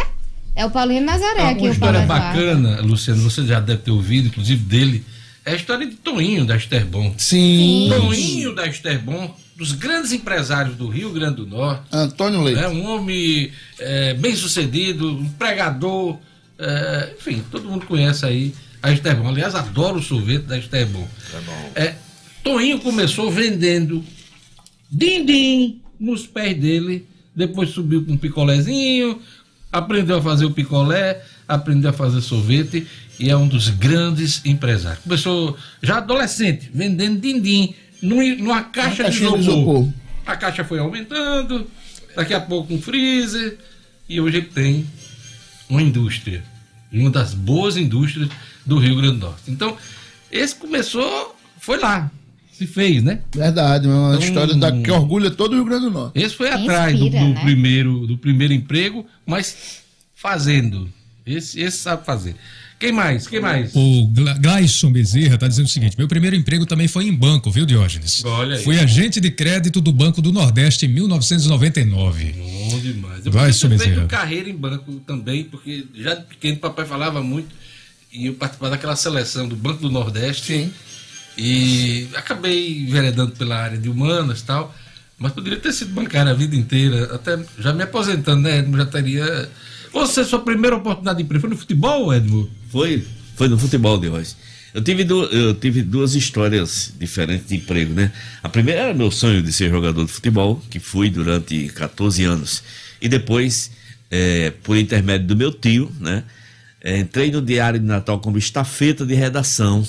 É o Paulinho de Nazaré Ah, aqui, uma o Paulo história Eduardo. bacana, Luciano, você já deve ter ouvido, inclusive dele, é a história de Toninho da Esterbon. Sim. Toninho da Esterbon, dos grandes empresários do Rio Grande do Norte, Antônio Leite. é um homem é, bem sucedido, um pregador, é, enfim, todo mundo conhece aí a Esterbon. Aliás, adoro o sorvete da Esterbon. É, Toninho começou vendendo din-din nos pés dele, depois subiu com um picolézinho, aprendeu a fazer o picolé, aprendeu a fazer sorvete e é um dos grandes empresários. Começou já adolescente, vendendo din-din num- numa caixa de caixinha de isopor. isopor. A caixa foi aumentando, daqui a pouco um freezer, e hoje ele tem uma indústria, uma das boas indústrias do Rio Grande do Norte. Então, esse começou, foi lá, se fez, né? Verdade, é uma Então- história da, que orgulha todo o Rio Grande do Norte. Esse foi Inspira, atrás do, do né? primeiro, do primeiro emprego, mas fazendo. Esse, esse sabe fazer. Quem mais? Quem mais? O Gla- Gleison Bezerra está dizendo o seguinte: meu primeiro emprego também foi em banco, viu, Diógenes? Olha aí. Fui agente de crédito do Banco do Nordeste em 1999. Bom demais. Eu ter Bezerra. feito carreira em banco também, porque já de pequeno papai falava muito e eu participava daquela seleção do Banco do Nordeste. Sim. E acabei enveredando pela área de humanas e tal, mas poderia ter sido bancário a vida inteira, até já me aposentando, né? Já teria. Você, sua primeira oportunidade de emprego foi no futebol, Edmo? Foi, foi no futebol de hoje. Eu tive, eu tive duas histórias diferentes de emprego, né? A primeira era meu sonho de ser jogador de futebol, que fui durante 14 anos. E depois, eh, por intermédio do meu tio, né? eh, entrei no Diário de Natal como estafeta de redação.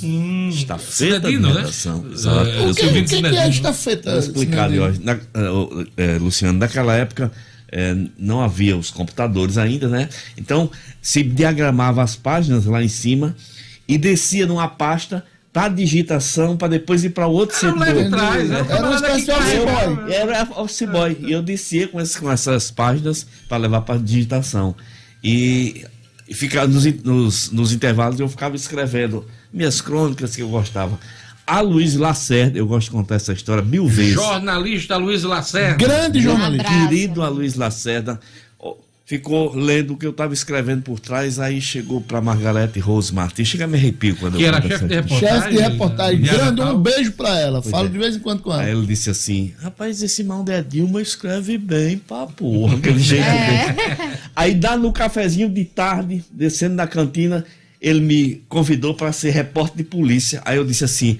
estafeta de Cinedino, né? redação. É, Exato. o Eu que, que, que é estafeta? Vou explicar. Na- o- eh, Luciano, naquela época eh, não havia os computadores ainda, né? Então se diagramava as páginas lá em cima e descia numa pasta para digitação para depois ir para outro Era setor. leve trás, né? Era um especial Eu- boy. Era office boy. E eu descia com, esse- com essas páginas para levar para digitação. E, e ficava nos, nos, nos intervalos eu ficava escrevendo minhas crônicas que eu gostava. A Luiz Lacerda, eu gosto de contar essa história mil vezes. Jornalista Luiz Lacerda. Grande jornalista. abraço. Querido a Luiz Lacerda, ficou lendo o que eu estava escrevendo por trás, aí chegou para Margarete Rose Martins. Chega a me arrepio quando Que eu era chefe de reportagem. Chefe de reportagem. Diário Grande, um beijo pra ela. Falo é. de vez em quando com Aí ela. ele disse assim: Rapaz, esse irmão da Dilma escreve bem pra porra, aquele jeito dele. Aí dá no cafezinho de tarde, descendo da cantina, ele me convidou para ser repórter de polícia. Aí eu disse assim: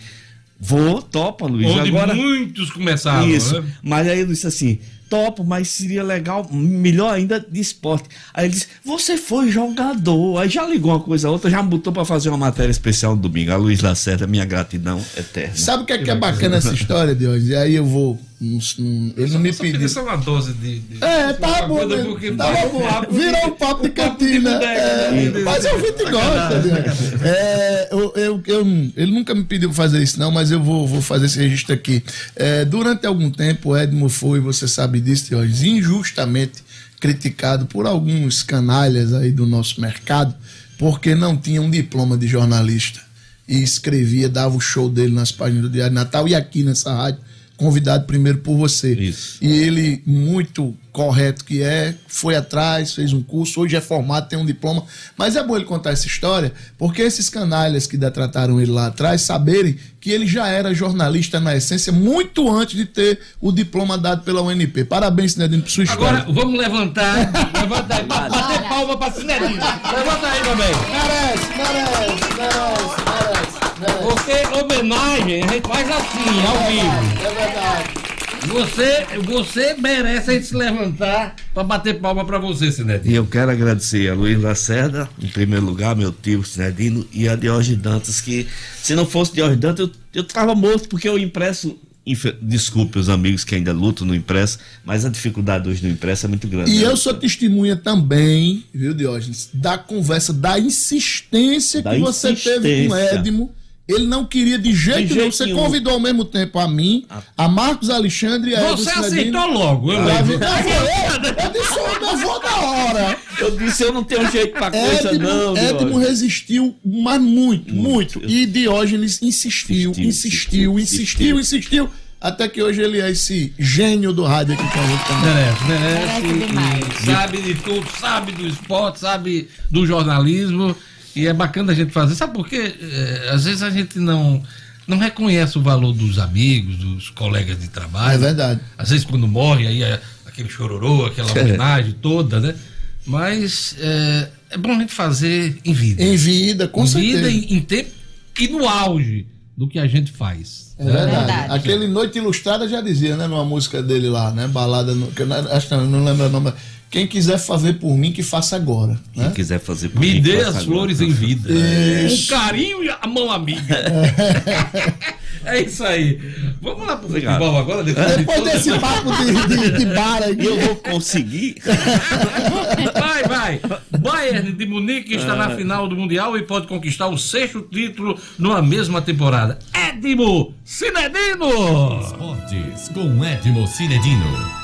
Vou, topa, Luiz. Onde Agora. muitos começaram. Isso. né? Mas aí eu disse assim: topo, mas seria legal, melhor ainda de esporte. Aí ele disse: você foi jogador. Aí já ligou uma coisa a outra, já me botou pra fazer uma matéria especial no domingo. A Luiz Lacerda, minha gratidão eterna. Sabe o que é, que é bacana essa história de hoje? E aí eu vou. Um- um- ele não me pediu. só uma dose de. de- É, tava uma bom, mesmo, porque- tava bom. Virou um papo de cantina. É, né? mas o Vitor gosta. né? É, eu, eu, eu- ele nunca me pediu fazer isso, não, mas eu vou, vou fazer esse registro aqui. É, durante algum tempo, o Edmo foi, você sabe disso, Teógenes, injustamente criticado por alguns canalhas aí do nosso mercado, porque não tinha um diploma de jornalista. E escrevia, dava o show dele nas páginas do Diário Natal e aqui nessa rádio, convidado primeiro por você. Isso. E ele, muito correto que é, foi atrás, fez um curso, hoje é formado, tem um diploma. Mas é bom ele contar essa história, porque esses canalhas que trataram ele lá atrás saberem que ele já era jornalista na essência muito antes de ter o diploma dado pela UNP. Parabéns, Sinedino, por sua história. Agora, vamos levantar. Levanta aí. Bater palma pra Cinedinho. Levanta aí, meu bem. Merece, merece, merece, Porque homenagem a gente faz assim, ao vivo. É verdade. Você, você merece se levantar para bater palma para você, E Sinedinho. eu quero agradecer a Luiz Lacerda, em primeiro lugar, meu tio Sinedino, e a Diógenes Dantas, que se não fosse Diógenes Dantas, eu, eu tava morto, porque eu impresso. Desculpe os amigos que ainda lutam no impresso, mas a dificuldade hoje no impresso é muito grande. E né? eu sou testemunha também, viu, Diógenes, da conversa, da insistência Da que você teve com o insistência. Edmo. Ele não queria de jeito, De nenhum. jeito Você nenhum. convidou ao mesmo tempo a mim, a Marcos Alexandre e a Você aceitou logo, eu lembro. foi eu. Eu disse, "Ô, eu vou da hora. Eu disse, eu não tenho jeito pra coisa, Edmo, não. Edmo resistiu, mas muito, muito. E Diógenes insistiu, Insistiu, insistiu, insistiu, insistiu, insistiu, até que hoje ele é esse gênio do rádio aqui com a gente também. Merece, merece. Merece demais. Sabe de tudo, sabe do esporte, sabe do jornalismo. E é bacana a gente fazer. Sabe por quê? É, às vezes a gente não, não reconhece o valor dos amigos, dos colegas de É trabalho. verdade. Às vezes quando morre, aí é aquele chororô, aquela homenagem toda, né? Mas é, é bom a gente fazer em vida. Em vida, com em certeza. vida, em, em tempo e no auge do que a gente faz. É né? verdade. Verdade. Aquele Noite Ilustrada já dizia, né, numa música dele lá, né? Balada, no, que eu não, acho que não, não lembro o nome. Quem quiser fazer por mim, que faça agora. Quem Né? quiser fazer por Me mim, dê faça as agora. flores em vida. Isso. O carinho e a mão amiga. é isso aí. Vamos lá pro Obrigado. futebol agora. Depois, de Depois toda- desse papo de, de, de bar aí. Eu vou conseguir. Vai, vai. Bayern de Munique está na final do Mundial e pode conquistar o sexto título numa mesma temporada. Edmo Cinedino. Esportes com Edmo Cinedino.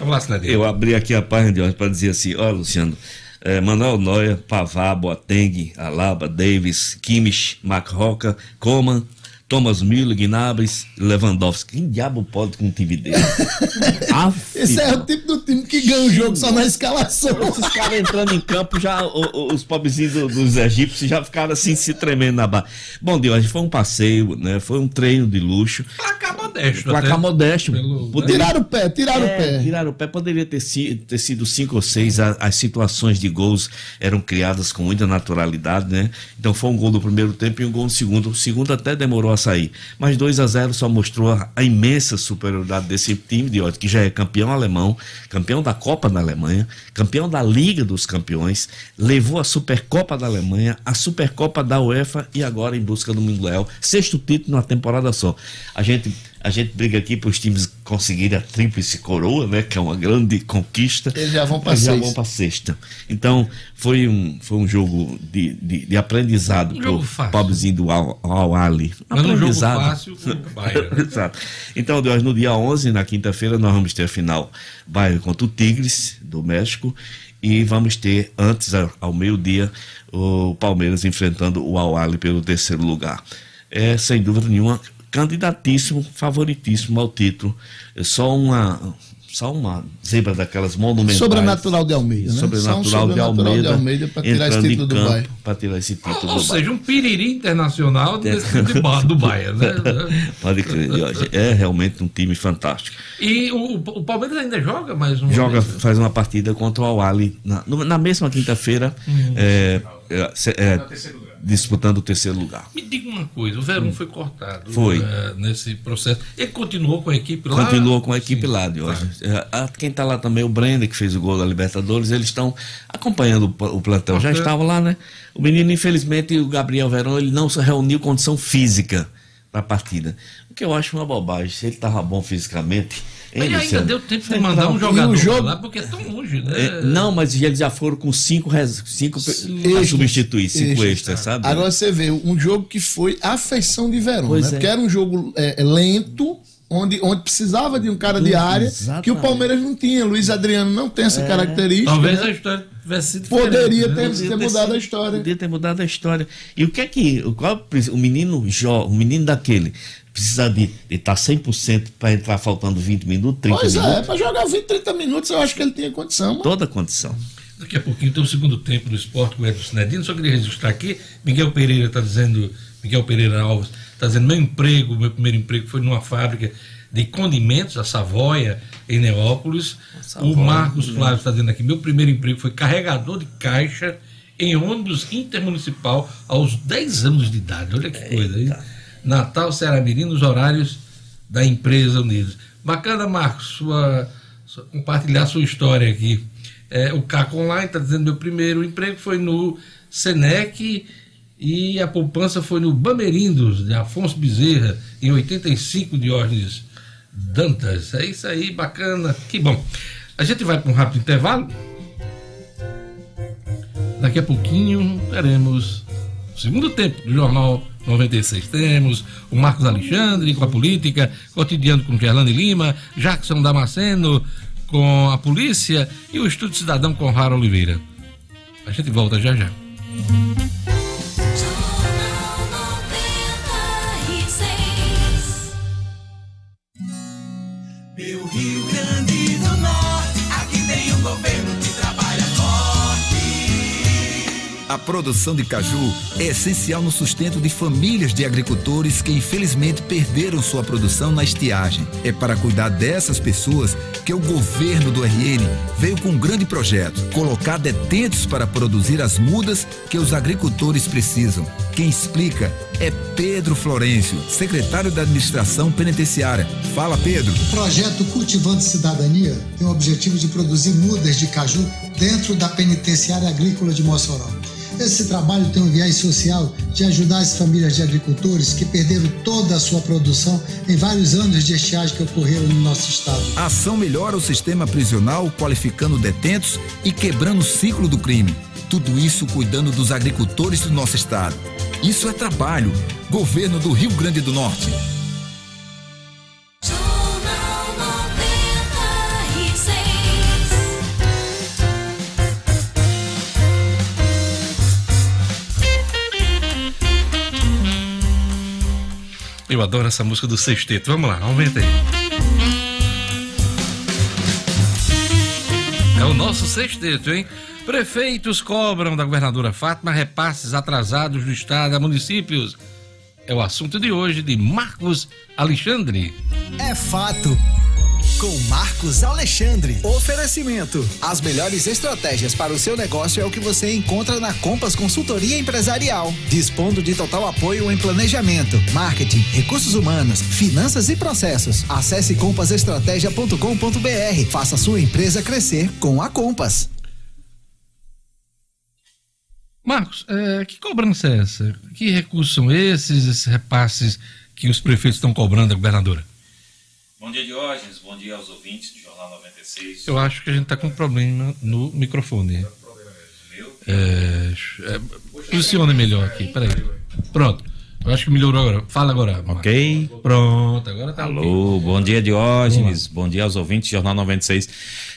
Vamos lá, Cinedino. Eu abri aqui a página de hoje para dizer assim: ó, Luciano, é, Manuel Neuer, Pavá, Boateng, Alaba, Davis, Kimmich, Macroca, Coman, Thomas Müller, Gnabry, Lewandowski. Quem diabo pode com um time dele? Aff, Esse é o tipo do time que ganha o jogo só na escalação. Esses caras entrando em campo, já o- o- os pobrezinhos do- dos egípcios já ficaram assim se tremendo na barra. Bom, Deus, foi um passeio, né? Foi um treino de luxo. Placar modesto. Placar até. modesto. Pelo- Poderia- Tiraram o pé, tiraram o É, pé. Tiraram o pé. Poderia ter, si- ter sido cinco ou seis. A- as situações de gols eram criadas com muita naturalidade, né? Então foi um gol do primeiro tempo e um gol no segundo. O segundo até demorou a sair. Mas 2 a 0 só mostrou a, a imensa superioridade desse time de ódio, que já é campeão alemão, campeão da Copa da Alemanha, campeão da Liga dos Campeões, levou a Supercopa da Alemanha, a Supercopa da UEFA e agora em busca do Mundial. Sexto título numa temporada só. A gente a gente briga aqui para os times conseguirem a tríplice coroa, né? Que é uma grande conquista. Eles já vão pra Eles já vão para sexta. Então, foi um, foi um jogo de, de, de aprendizado Um pro fácil. pobrezinho do Al, Al. Mas um jogo Aprendizado. fácil com o Bayern. Exato. Então, Deus, no dia 11, na quinta-feira, nós vamos ter a final Bayern contra o Tigres, do México, e vamos ter, antes, ao, meio-dia, o Palmeiras enfrentando o Al Ahly pelo terceiro lugar. É, sem dúvida nenhuma, candidatíssimo, favoritíssimo ao título. É só uma, só uma zebra daquelas monumentais. Sobrenatural de Almeida, né? Um Sobrenatural, de sobrenatural Almeida, de Almeida pra tirar esse título do campo Bayern. Para tirar esse título Ou Bayern. seja, um piriri internacional desse futebol do Bayern, né? Pode crer. É realmente um time fantástico. E o, o Palmeiras ainda joga mais um Joga, faz uma partida contra o Al-Ali na, na mesma quinta-feira, é, é, se- é, disputando o terceiro lugar. Me diga uma coisa, o Verón foi cortado Foi. eh, nesse processo. Ele continuou com a equipe lá? Continuou com a equipe Sim. lá de hoje. É, a- quem está lá também, o Brenda, que fez o gol da Libertadores, eles estão acompanhando o, o plantel. Já estavam lá, né? O menino, infelizmente, o Gabriel Verão, ele não se reuniu condição física para a partida. O que eu acho uma bobagem. Se ele estava bom fisicamente. Mas hein, ainda deu tempo de Você mandar tá- um jogador jogo- lá, porque é tão longe, né? É, não, mas eles já foram com cinco, res- cinco para Extras. substituir, cinco Extras. extras, sabe? Agora você vê um jogo que foi a feição de Verón, Pois né? é. Porque era um jogo é, lento, onde, onde precisava de um cara de área, Exatamente. que o Palmeiras não tinha. Luiz Adriano não tem essa característica. Talvez né? a história tivesse sido diferente, Poderia né? ter, Podia ter mudado sido- a história. Podia ter mudado a história. E o que é que. o- Qual, é o menino o menino daquele precisa de estar 100% para entrar faltando 20 minutos, 30 Pois é, minutos? pra jogar 20, 30 minutos eu acho que ele tinha condição. Mas... Toda a condição. Daqui a pouquinho tem o segundo tempo do esporte com o Edson Sinedino. Só queria registrar aqui. Miguel Pereira está dizendo, Miguel Pereira Alves, está dizendo: meu emprego, meu primeiro emprego foi numa fábrica de condimentos, a Savoia, em Neópolis. Savoia, o Marcos né? Flávio está dizendo aqui: meu primeiro emprego foi carregador de caixa em ônibus intermunicipal aos 10 anos de idade. Olha que coisa aí. Natal, Ceará Mirim, nos horários da empresa Unidos. Bacana, Marcos, sua, sua compartilhar sua história aqui. É, o Caco Online está dizendo meu primeiro emprego foi no Senec e a poupança foi no Bamerindos, de Afonso Bezerra, em 85, de Ordens Dantas. É isso aí, bacana, que bom. A gente vai para um rápido intervalo. Daqui a pouquinho teremos o segundo tempo do Jornal 96. Temos o Marcos Alexandre com a política, cotidiano com Gerlane Lima, Jackson Damasceno com a polícia e o Estúdio Cidadão com Rara Oliveira. A gente volta já já. A produção de caju é essencial no sustento de famílias de agricultores que infelizmente perderam sua produção na estiagem. É para cuidar dessas pessoas que o governo do RN veio com um grande projeto: colocar detentos para produzir as mudas que os agricultores precisam. Quem explica é Pedro Florencio, secretário da Administração Penitenciária. Fala, Pedro. O projeto Cultivando Cidadania tem o objetivo de produzir mudas de caju dentro da Penitenciária Agrícola de Mossoró. Esse trabalho tem um viés social de ajudar as famílias de agricultores que perderam toda a sua produção em vários anos de estiagem que ocorreram no nosso estado. A ação melhora o sistema prisional, qualificando detentos e quebrando o ciclo do crime. Tudo isso cuidando dos agricultores do nosso estado. Isso é trabalho. Governo do Rio Grande do Norte. Eu adoro essa música do sexteto. Vamos lá, aumenta aí. É o nosso sexteto, hein? Prefeitos cobram da governadora Fátima repasses atrasados do Estado a municípios. É o assunto de hoje de Marcos Alexandre. É fato. Com Marcos Alexandre. Oferecimento. As melhores estratégias para o seu negócio é o que você encontra na Compass Consultoria Empresarial. Dispondo de total apoio em planejamento, marketing, recursos humanos, finanças e processos. Acesse compassestratégia.com.br. Faça sua empresa crescer com a Compass. Marcos, é, que cobrança é essa? Que recursos são esses, esses repasses que os prefeitos estão cobrando da governadora? Bom dia, Diógenes. Bom dia aos ouvintes do Jornal 96. Eu acho que a gente está com um problema no microfone. É, é, posicione melhor aqui, peraí. Pronto. Eu acho que melhorou agora. Fala agora. Marcos. Ok. Pronto, agora tá Alô, ok. bom dia, Diógenes. Bom dia aos ouvintes do Jornal 96.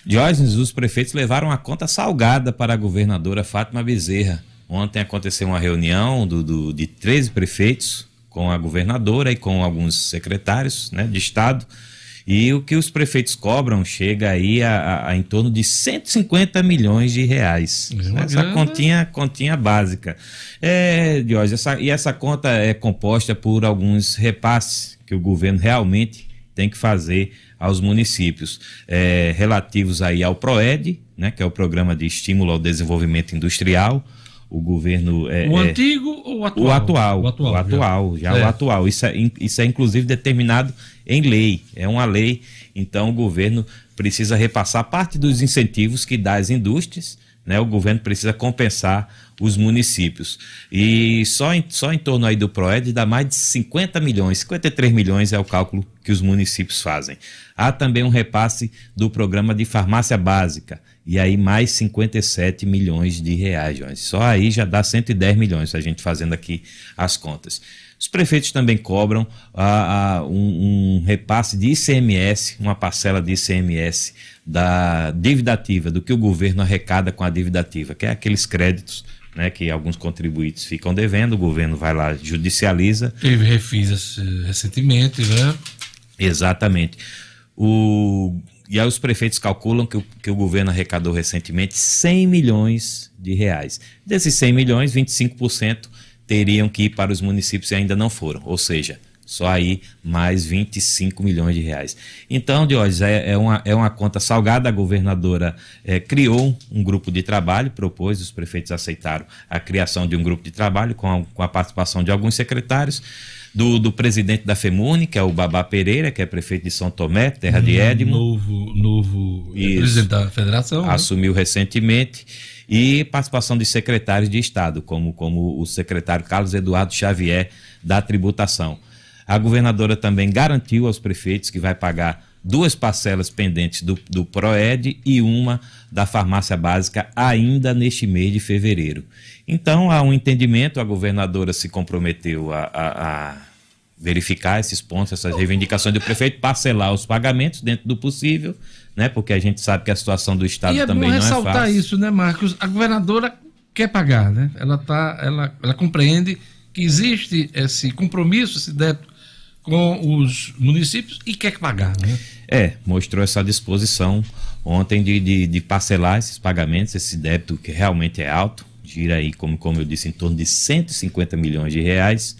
Diógenes, os prefeitos levaram a conta salgada para a governadora Fátima Bezerra. Ontem aconteceu uma reunião do, do- de 13 prefeitos com a governadora e com alguns secretários né, de Estado. E o que os prefeitos cobram chega aí a, a- a em torno de 150 milhões de reais. É Essa grana. continha, continha básica. É, Diógenes, essa, e essa conta é composta por alguns repasses que o governo realmente tem que fazer aos municípios, é, relativos aí ao PROED, né, que é o Programa de Estímulo ao Desenvolvimento Industrial. O governo. É, O é- antigo ou o atual? o atual, O atual. o atual, já, É. o atual. Isso é, isso é inclusive determinado em lei, é uma lei. Então o governo precisa repassar parte dos incentivos que dá às indústrias, né? O governo precisa compensar os municípios. E só em, só em torno aí do PROED dá mais de 50 milhões, 53 milhões é o cálculo que os municípios fazem. Há também um repasse do programa de farmácia básica, e aí mais 57 milhões de reais, João. Só aí já dá 110 milhões, a gente fazendo aqui as contas. Os prefeitos também cobram ah, ah, um, um repasse de ICMS, uma parcela de ICMS da dívida ativa, do que o governo arrecada com a dívida ativa, que é aqueles créditos né, que alguns contribuintes ficam devendo, o governo vai lá, judicializa Teve refis recentemente, né? Exatamente. O, e aí os prefeitos calculam que o, que o governo arrecadou recentemente 100 milhões de reais. Desses 100 milhões, 25% teriam que ir para os municípios e ainda não foram. Ou seja, Só aí mais 25 milhões de reais. Então, Diógenes, é, é, uma, é uma conta salgada. A governadora é, criou um grupo de trabalho, propôs, os prefeitos aceitaram a criação de um grupo de trabalho com a, com a participação de alguns secretários. Do, do, presidente da FEMUNE, que é o Babá Pereira, que é prefeito de São Tomé, terra de Edmo. Novo, novo Isso. presidente da federação. né? Assumiu recentemente. E participação de secretários de Estado, como, como o secretário Carlos Eduardo Xavier, da tributação. A governadora também garantiu aos prefeitos que vai pagar duas parcelas pendentes do, do PROED e uma da farmácia básica ainda neste mês de fevereiro. Então, há um entendimento, a governadora se comprometeu a, a, a verificar esses pontos, essas reivindicações do prefeito, parcelar os pagamentos dentro do possível, né? Porque a gente sabe que a situação do Estado é também não é ressaltar fácil. isso, né, Marcos? A governadora quer pagar, né? Ela, tá, ela, ela compreende que existe esse compromisso, esse débito com os municípios e quer pagar, né? É, mostrou essa disposição ontem de, de, de parcelar esses pagamentos, esse débito que realmente é alto, gira aí, como, como eu disse, em torno de 150 milhões de reais,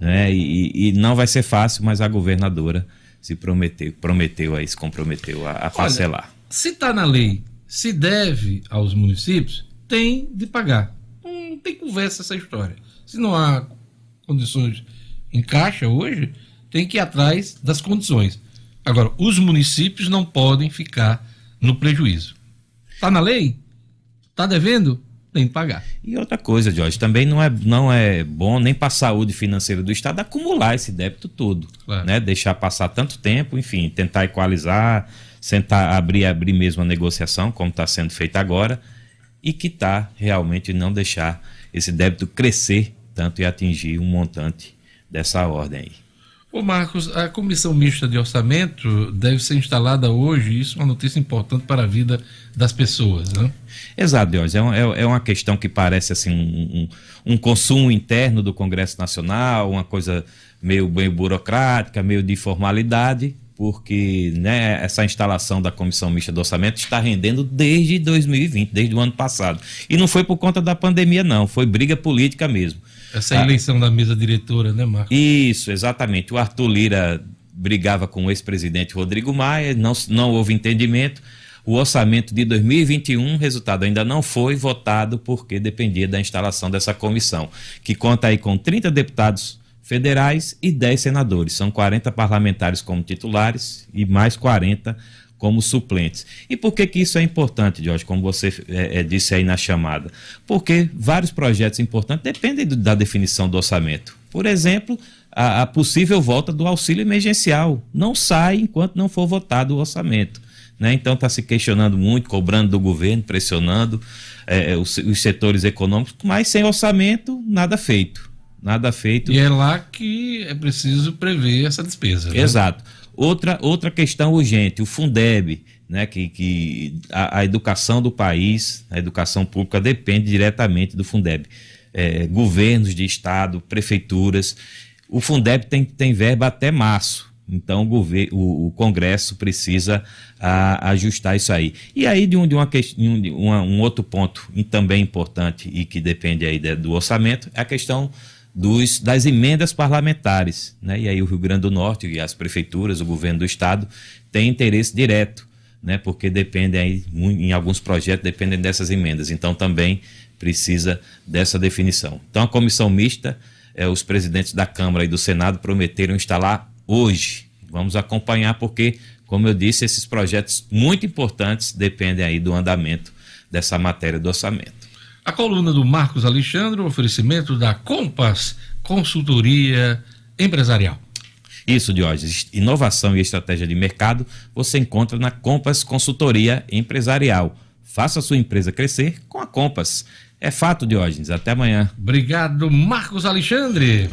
né? E, e não vai ser fácil, mas a governadora se prometeu, prometeu aí, se comprometeu a, a parcelar. Se está na lei, se deve aos municípios, tem de pagar. Não tem conversa essa história. Se não há condições em caixa hoje, tem que ir atrás das condições. Agora, os municípios não podem ficar no prejuízo. Está na lei? Está devendo? Tem que pagar. E outra coisa, Jorge, também não é, não é bom nem para a saúde financeira do Estado acumular esse débito todo. Claro. Né? Deixar passar tanto tempo, enfim, tentar equalizar, sentar, abrir, abrir mesmo a negociação, como está sendo feito agora, e quitar realmente não deixar esse débito crescer tanto e atingir um montante dessa ordem aí. Ô Marcos, a comissão mista de orçamento deve ser instalada hoje, isso é uma notícia importante para a vida das pessoas, né? Exato, Deus. É, é, é uma questão que parece assim um, um- um consumo interno do Congresso Nacional, uma coisa meio, meio burocrática, meio de formalidade, porque né, essa instalação da comissão mista do orçamento está rendendo desde 2020, desde o ano passado. E não foi por conta da pandemia, não, foi briga política mesmo. Essa é a Ah, eleição da mesa diretora, né, Marcos? isso, exatamente. O Arthur Lira brigava com o ex-presidente Rodrigo Maia, não, não houve entendimento. O orçamento de 2021, resultado ainda não foi votado porque dependia da instalação dessa comissão, que conta aí com 30 deputados federais e 10 senadores. São 40 parlamentares como titulares e mais 40 como suplentes. E por que, que isso é importante, Jorge, como você eh, eh, disse aí na chamada? Porque vários projetos importantes dependem do- da definição do orçamento. Por exemplo, a, a possível volta do auxílio emergencial não sai enquanto não for votado o orçamento. né? Então está se questionando muito, cobrando do governo, pressionando eh, os, os setores econômicos, mas sem orçamento, nada feito. Nada feito. E é lá que é preciso prever essa despesa. né? Exato. Outra, outra questão urgente, o Fundeb, né, que, que a, a educação do país, a educação pública depende diretamente do Fundeb. É, governos de estado, prefeituras, o Fundeb tem, tem verba até março. Então o, gover- o, o Congresso precisa a, ajustar isso aí. E aí, de um, de uma, de um, uma- um outro ponto também importante e que depende aí de- do orçamento é a questão dos, das emendas parlamentares. Né? E aí o Rio Grande do Norte e as prefeituras, o governo do estado, têm interesse direto, né? porque dependem aí, em alguns projetos dependem dessas emendas. Então também precisa dessa definição. Então a comissão mista, eh, os presidentes da Câmara e do Senado prometeram instalar hoje. Vamos acompanhar porque, como eu disse, esses projetos muito importantes dependem aí do andamento dessa matéria do orçamento. A coluna do Marcos Alexandre, o oferecimento da Compass Consultoria Empresarial. Isso, Diógenes. Inovação e estratégia de mercado você encontra na Compass Consultoria Empresarial. Faça a sua empresa crescer com a Compass. É fato, Diógenes. Até amanhã. Obrigado, Marcos Alexandre.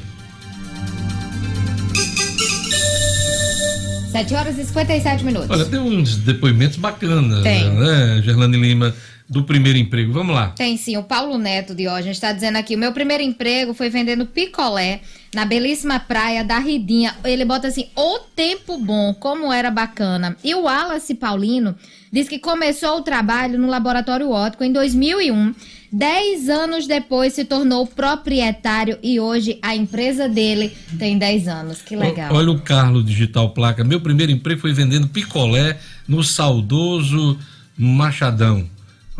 7 horas e 57 minutos. Olha, tem uns depoimentos bacanas, Tem. né? Gerlane Lima do primeiro emprego. Vamos lá. Tem sim, o Paulo Neto de hoje está dizendo aqui: o meu primeiro emprego foi vendendo picolé na belíssima praia da Ridinha. Ele bota assim: o tempo bom, como era bacana. E o Wallace Paulino diz que começou o trabalho no laboratório óptico em 2001. Dez anos depois se tornou proprietário e hoje a empresa dele tem 10 anos. Que legal. Olha o Carlos Digital Placa. Meu primeiro emprego foi vendendo picolé no saudoso Machadão.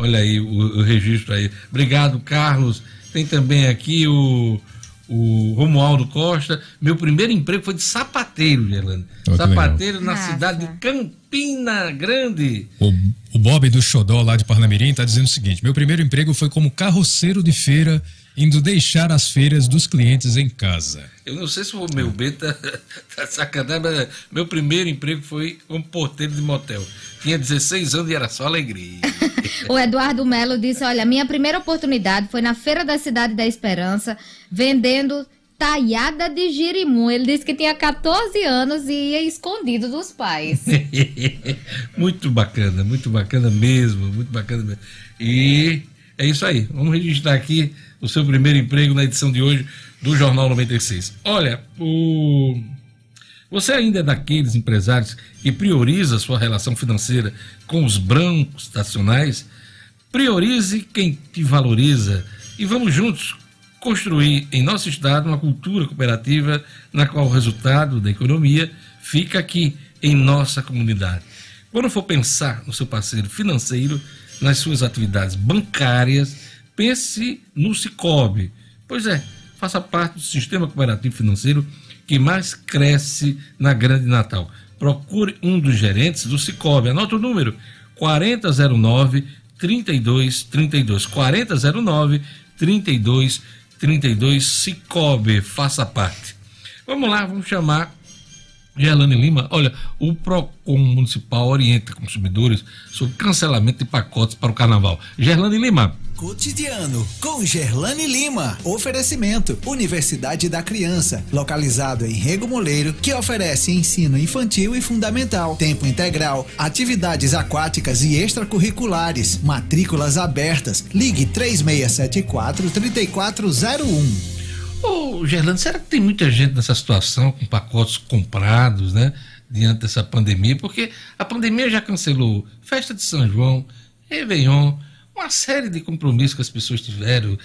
Olha aí o, o registro aí. Obrigado, Carlos. Tem também aqui o, o Romualdo Costa. Meu primeiro emprego foi de sapateiro, Gerlando. Oh, sapateiro na Nossa. cidade de Campina Grande. O, o Bob do Xodó, lá de Parnamirim, está dizendo o seguinte: meu primeiro emprego foi como carroceiro de feira, indo deixar as feiras dos clientes em casa. Eu não sei se o meu B tá, tá sacanagem, mas meu primeiro emprego foi como porteiro de motel. Tinha 16 anos e era só alegria. O Eduardo Melo disse: Olha, minha primeira oportunidade foi na Feira da Cidade da Esperança, vendendo taiada de girimum. Ele disse que tinha 14 anos e ia escondido dos pais. muito bacana, muito bacana mesmo, muito bacana mesmo. E é isso aí. Vamos registrar aqui o seu primeiro emprego na edição de hoje do Jornal 96. Olha, o você ainda é daqueles empresários que prioriza sua relação financeira com os brancos nacionais? Priorize quem te valoriza e vamos juntos construir em nosso estado uma cultura cooperativa na qual o resultado da economia fica aqui em nossa comunidade. Quando for pensar no seu parceiro financeiro, nas suas atividades bancárias, pense no Cicobi. Pois é, faça parte do sistema cooperativo financeiro que mais cresce na Grande Natal. Procure um dos gerentes do Cicobi. Anota o número 4009 3232. 4009 3232 Cicobi. Faça parte. Vamos lá, vamos chamar Gelane Lima, olha, o PROCON Municipal orienta consumidores sobre cancelamento de pacotes para o carnaval. Gerlane Lima. Cotidiano com Gerlane Lima. Oferecimento: Universidade da Criança, localizado em Rego Moleiro, que oferece ensino infantil e fundamental, tempo integral, atividades aquáticas e extracurriculares, matrículas abertas. Ligue 3674 3401. Ô, Gerlane, será que tem muita gente nessa situação com pacotes comprados, né? Diante dessa pandemia? Porque a pandemia já cancelou festa de São João, Réveillon, uma série de compromissos que as pessoas tiveram,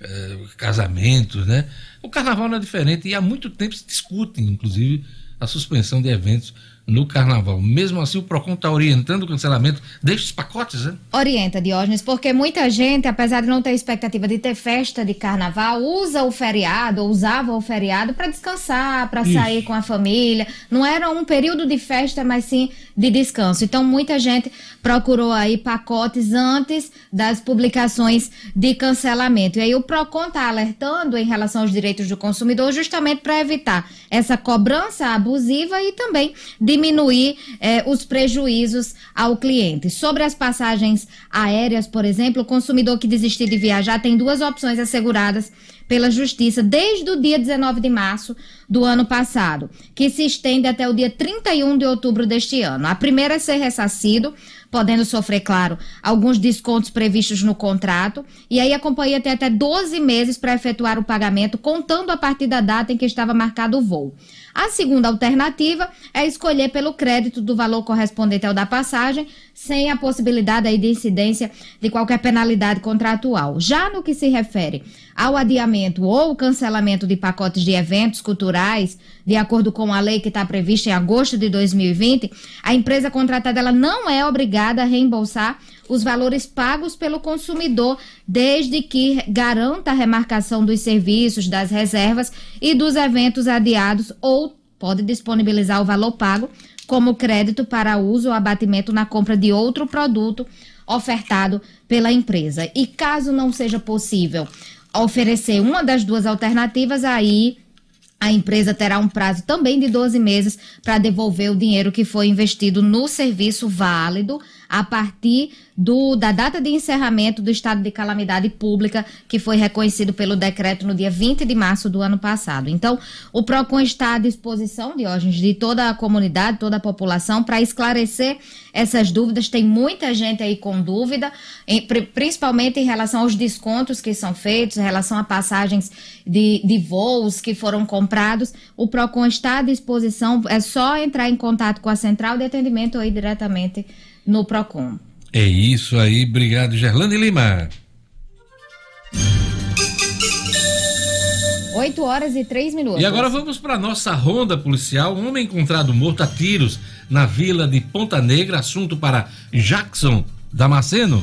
eh, casamentos, né? O carnaval não é diferente e há muito tempo se discute, inclusive, a suspensão de eventos no carnaval. Mesmo assim, o PROCON está orientando o cancelamento destes pacotes, né? Orienta, Diógenes, porque muita gente, apesar de não ter expectativa de ter festa de carnaval, usa o feriado, ou usava o feriado para descansar, para sair com a família. Não era um período de festa, mas sim de descanso. Então, muita gente procurou aí pacotes antes das publicações de cancelamento. E aí o PROCON está alertando em relação aos direitos do consumidor justamente para evitar essa cobrança abusiva e também diminuir eh, os prejuízos ao cliente. Sobre as passagens aéreas, por exemplo, o consumidor que desistir de viajar tem duas opções asseguradas pela Justiça desde o dia 19 de março do ano passado, que se estende até o dia 31 de outubro deste ano. A primeira é ser ressarcido, podendo sofrer, claro, alguns descontos previstos no contrato, e aí a companhia tem até 12 meses para efetuar o pagamento, contando a partir da data em que estava marcado o voo. A segunda alternativa é escolher pelo crédito do valor correspondente ao da passagem, sem a possibilidade aí de incidência de qualquer penalidade contratual. Já no que se refere ao adiamento ou cancelamento de pacotes de eventos culturais, de acordo com a lei que está prevista em agosto de 2020, a empresa contratada ela não é obrigada a reembolsar os valores pagos pelo consumidor, desde que garanta a remarcação dos serviços, das reservas e dos eventos adiados, ou pode disponibilizar o valor pago como crédito para uso ou abatimento na compra de outro produto ofertado pela empresa. E caso não seja possível oferecer uma das duas alternativas, aí a empresa terá um prazo também de 12 meses para devolver o dinheiro que foi investido no serviço válido a partir do, da data de encerramento do estado de calamidade pública, que foi reconhecido pelo decreto no dia 20 de março do ano passado. Então, o PROCON está à disposição, Diógenes, de toda a comunidade, toda a população, para esclarecer essas dúvidas. Tem muita gente aí com dúvida, principalmente em relação aos descontos que são feitos, em relação a passagens de, de voos que foram comprados. O PROCON está à disposição, é só entrar em contato com a central de atendimento aí diretamente no PROCON. É isso aí, obrigado, Gerlane Lima. 8 horas e 3 minutos. E agora vamos para nossa ronda policial. Um homem encontrado morto a tiros na vila de Ponta Negra. Assunto para Jackson Damasceno.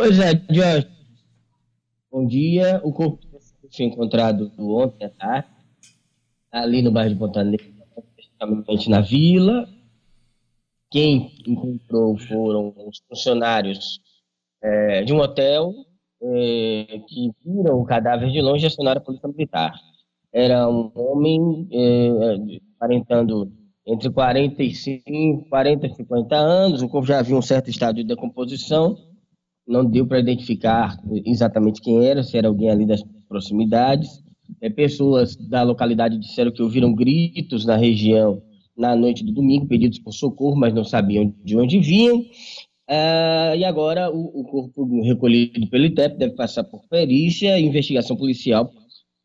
Pois é, Jorge. Bom dia. O corpo foi encontrado ontem à tarde, ali no bairro de Ponta Negra, especificamente na vila. Quem encontrou foram os funcionários é, de um hotel é, que viram o cadáver de longe e acionaram a polícia militar. Era um homem é, aparentando entre 45, 40 e 50 anos, o corpo já havia um certo estado de decomposição, não deu para identificar exatamente quem era, se era alguém ali das proximidades. É, pessoas da localidade disseram que ouviram gritos na região na noite do domingo, pedidos por socorro, mas não sabiam de onde vinham. Ah, e agora o, o, corpo recolhido pelo ITEP deve passar por perícia e investigação policial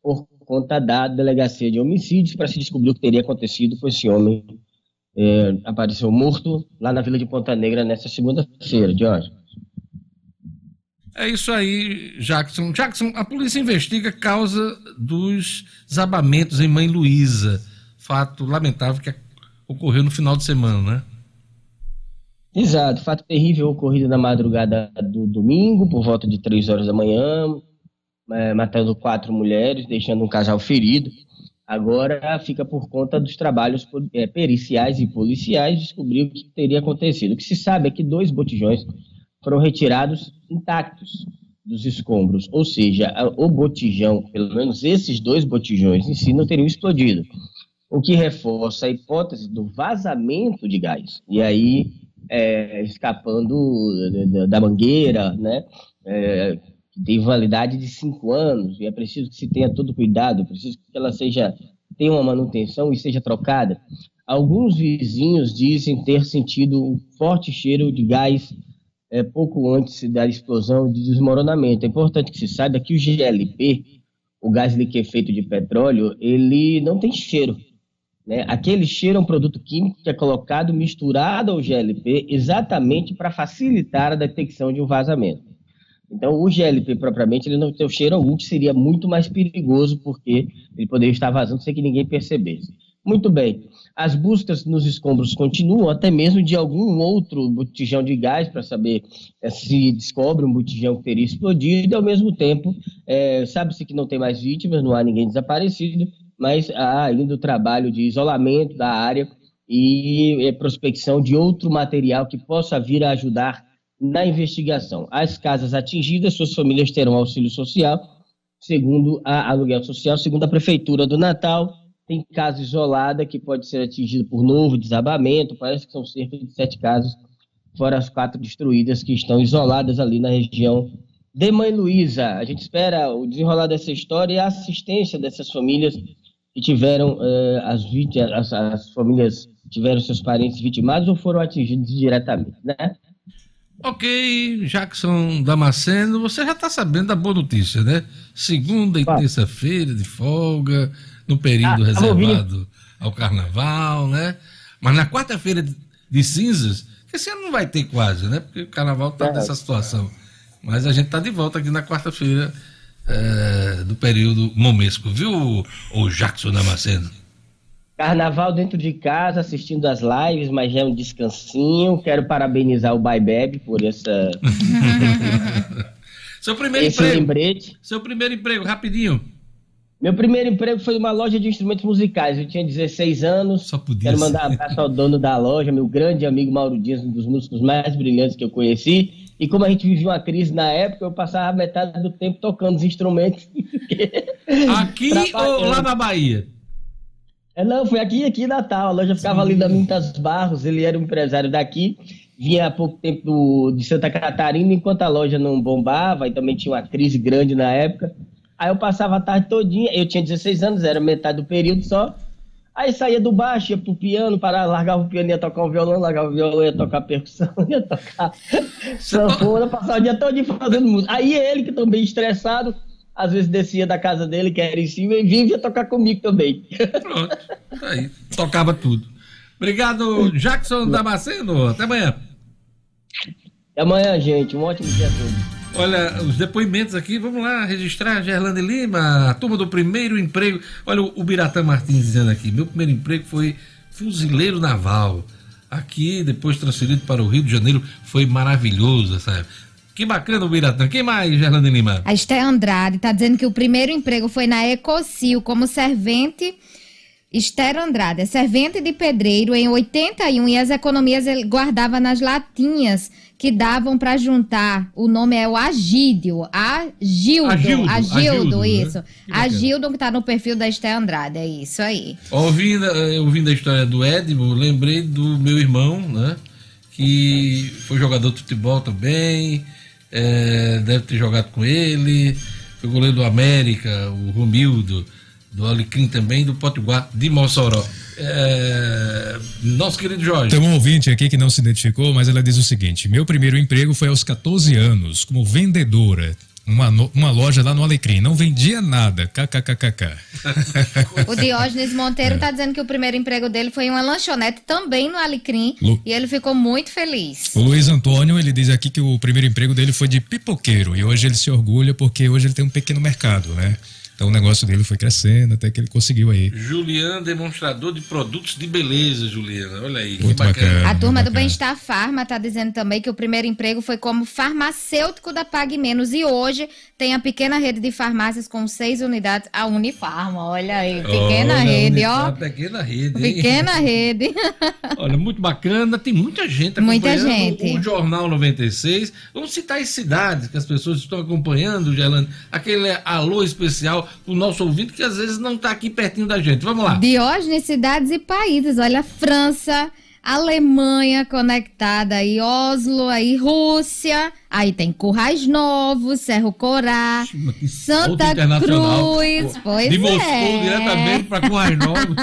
por conta da delegacia de homicídios para se descobrir o que teria acontecido com esse homem. É, apareceu morto lá na Vila de Ponta Negra nessa segunda-feira, Jorge. É isso aí, Jackson. Jackson, a polícia investiga a causa dos desabamentos em Mãe Luísa. Fato lamentável que ocorreu no final de semana, né? Exato, fato terrível ocorrido na madrugada do domingo, por volta de três horas da manhã, é, matando quatro mulheres, deixando um casal ferido. Agora fica por conta dos trabalhos é, periciais e policiais descobrir o que teria acontecido. O que se sabe é que dois botijões foram retirados intactos dos escombros, ou seja, o botijão, pelo menos esses dois botijões em si, não teriam explodido, o que reforça a hipótese do vazamento de gás. E aí, é, escapando da mangueira, né? É, tem validade de cinco anos e é preciso que se tenha todo cuidado, é preciso que ela seja tenha uma manutenção e seja trocada. Alguns vizinhos dizem ter sentido um forte cheiro de gás é, pouco antes da explosão de desmoronamento. É importante que se saiba que o GLP, o gás liquefeito de petróleo, ele não tem cheiro. Né? Aquele cheiro é um produto químico que é colocado misturado ao GLP exatamente para facilitar a detecção de um vazamento. Então, o GLP propriamente, ele não tem o cheiro algum, que seria muito mais perigoso, porque ele poderia estar vazando sem que ninguém percebesse. Muito bem. As buscas nos escombros continuam, até mesmo de algum outro botijão de gás, para saber é, se descobre um botijão que teria explodido, ao mesmo tempo, é, sabe-se que não tem mais vítimas, não há ninguém desaparecido, mas há ainda o trabalho de isolamento da área e é, prospecção de outro material que possa vir a ajudar na investigação. As casas atingidas, suas famílias terão auxílio social, segundo a aluguel social, segundo a Prefeitura do Natal tem casa isolada que pode ser atingida por novo desabamento, parece que são cerca de sete casas, fora as quatro destruídas que estão isoladas ali na região de Mãe Luísa. A gente espera o desenrolar dessa história e a assistência dessas famílias que tiveram eh, as, vítimas, as, as famílias tiveram seus parentes vitimados ou foram atingidos diretamente, né? Ok, Jackson Damasceno, você já está sabendo da boa notícia, né? Segunda e terça-feira de folga, no período ah, reservado ao carnaval, né? Mas na quarta-feira de cinzas, que esse ano não vai ter quase, né? Porque o carnaval está é, nessa situação. Mas a gente está de volta aqui na quarta-feira eh, do período momesco, viu, o Jackson Damasceno? Carnaval dentro de casa, assistindo as lives, mas já é um descansinho. Quero parabenizar o Baibeb por essa. Seu primeiro esse emprego. lembrete. Seu primeiro emprego, rapidinho. Meu primeiro emprego foi uma loja de instrumentos musicais. Eu tinha 16 anos. Só podia Quero mandar um abraço ao dono da loja, meu grande amigo Mauro Dias, um dos músicos mais brilhantes que eu conheci. E como a gente vivia uma crise na época, eu passava metade do tempo tocando os instrumentos. Aqui ou lá na Bahia? É, não, foi aqui, aqui em Natal. A loja ficava ali da Mintas Barros. Ele era um empresário daqui. Vinha há pouco tempo do- de Santa Catarina, enquanto a loja não bombava, e também tinha uma crise grande na época. Aí eu passava a tarde todinha, eu tinha 16 anos, era metade do período só. Aí saía do baixo, ia pro piano, para, largava o piano, ia tocar o violão, largava o violão, ia tocar percussão, ia tocar sanfona, passava o dia todo fazendo música. Aí ele, que também estressado, às vezes descia da casa dele, que era em cima, e vinha tocar comigo também. Pronto, tá aí. Tocava tudo. Obrigado, Jackson Damasceno. Até amanhã. Até amanhã, gente. Um ótimo dia a todos. Olha, os depoimentos aqui, vamos lá registrar. Gerlane Lima, a turma do primeiro emprego. Olha, o Biratã Martins dizendo aqui: meu primeiro emprego foi fuzileiro naval. Aqui, depois transferido para o Rio de Janeiro, foi maravilhoso, sabe? Que bacana o Biratã. Quem mais, Gerlane Lima? A Esté Andrade está dizendo que o primeiro emprego foi na Ecocil como servente. Esther Andrade, é servente de pedreiro em 81 e as economias ele guardava nas latinhas que davam para juntar. O nome é o Agídio. Agildo. Agildo, Agildo, Agildo, né? isso. Que bacana. Agildo que tá no perfil da Esté Andrade, é isso aí. Ouvindo, eh, ouvindo a história do Edmo, lembrei do meu irmão, né? Que foi jogador de futebol também, eh, deve ter jogado com ele, foi goleiro do América, o Romildo, do Alecrim também, do Potiguar de Mossoró. Eh, nosso querido Jorge. Tem um ouvinte aqui que não se identificou, mas ela diz o seguinte: Meu primeiro emprego foi aos 14 anos, como vendedora. Uma, no- uma loja lá no Alecrim. Não vendia nada. KKKKK. O Diógenes Monteiro tá dizendo que o primeiro emprego dele foi em uma lanchonete também no Alecrim Lu- e ele ficou muito feliz. O Luiz Antônio, ele diz aqui que o primeiro emprego dele foi de pipoqueiro. E hoje ele se orgulha porque hoje ele tem um pequeno mercado, né? Então o negócio dele foi crescendo até que ele conseguiu aí. Juliano, demonstrador de produtos de beleza, Juliana. Olha aí, que Muito bacana. bacana. A turma do. Bem-Estar Farma tá dizendo também que o primeiro emprego foi como farmacêutico da Pague Menos e hoje tem a pequena rede de farmácias com seis unidades, a Unifarma. Olha aí, pequena Olha, rede, a ó. Pequena rede. hein? Pequena rede. Olha, muito bacana. Tem muita gente Muita acompanhando gente. o Jornal 96. Vamos citar as cidades que as pessoas estão acompanhando, Gelane. Aquele alô especial pro nosso ouvinte que às vezes não está aqui pertinho da gente. Vamos lá. Diógenes, cidades e países. Olha, França, Alemanha conectada aí, Oslo, aí Rússia. Aí tem Currais Novos, Cerro Corá, Santa. Cruz. Pois De Moscou é. diretamente para Currais Novos.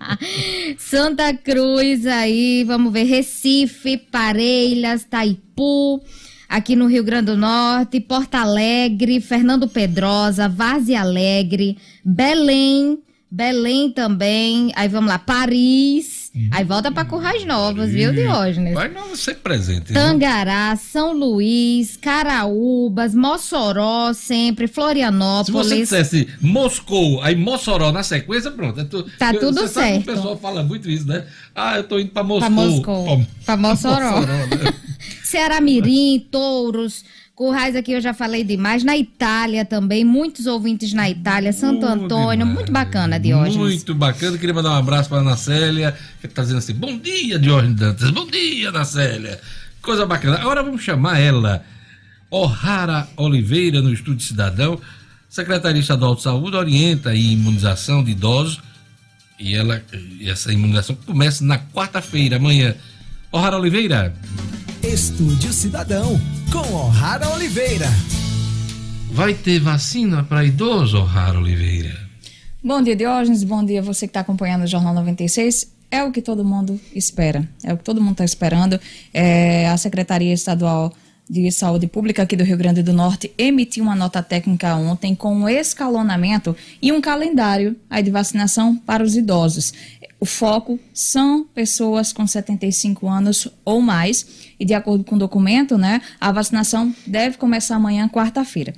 Santa Cruz aí, vamos ver, Recife, Parelhas, Taipu, aqui no Rio Grande do Norte, Porto Alegre, Fernando Pedrosa, Várzea Alegre, Belém, Belém também, aí vamos lá, Paris, aí volta para Currais Novos, viu, Diógenes? Vai não ser presente. né? Tangará, São Luís, Caraúbas, Mossoró, sempre, Se você Florianópolis. dissesse Moscou, aí Mossoró na sequência, pronto. é tu- Tá eu- tudo certo. o pessoal fala muito isso, né? Ah, eu tô indo para Moscou. Pra Moscou. Pô, Pra Mossoró. né? Ceará Mirim, Touros, Currais aqui eu já falei demais. Na Itália também, muitos ouvintes na Itália, Santo Antônio, demais. muito bacana, Diógenes. Muito bacana. Queria mandar um abraço para a Ana Célia, que está dizendo assim: bom dia, Diógenes Dantas. Bom dia, Ana Célia. Coisa bacana. Agora vamos chamar ela, O'Hara Oliveira, no Estúdio Cidadão. Secretaria Estadual de Saúde orienta a imunização de idosos. E ela, essa imunização começa na quarta-feira, amanhã. O'Hara Oliveira. Estúdio Cidadão, com O'Hara Oliveira. Vai ter vacina para idoso, O'Hara Oliveira? Bom dia, Diógenes. Bom dia, você que está acompanhando o Jornal 96. É o que todo mundo espera. É o que todo mundo está esperando. É, a Secretaria Estadual de Saúde Pública aqui do Rio Grande do Norte emitiu uma nota técnica ontem com um escalonamento e um calendário aí de vacinação para os idosos. O foco são pessoas com 75 anos ou mais e de acordo com o documento, né, a vacinação deve começar amanhã, quarta-feira.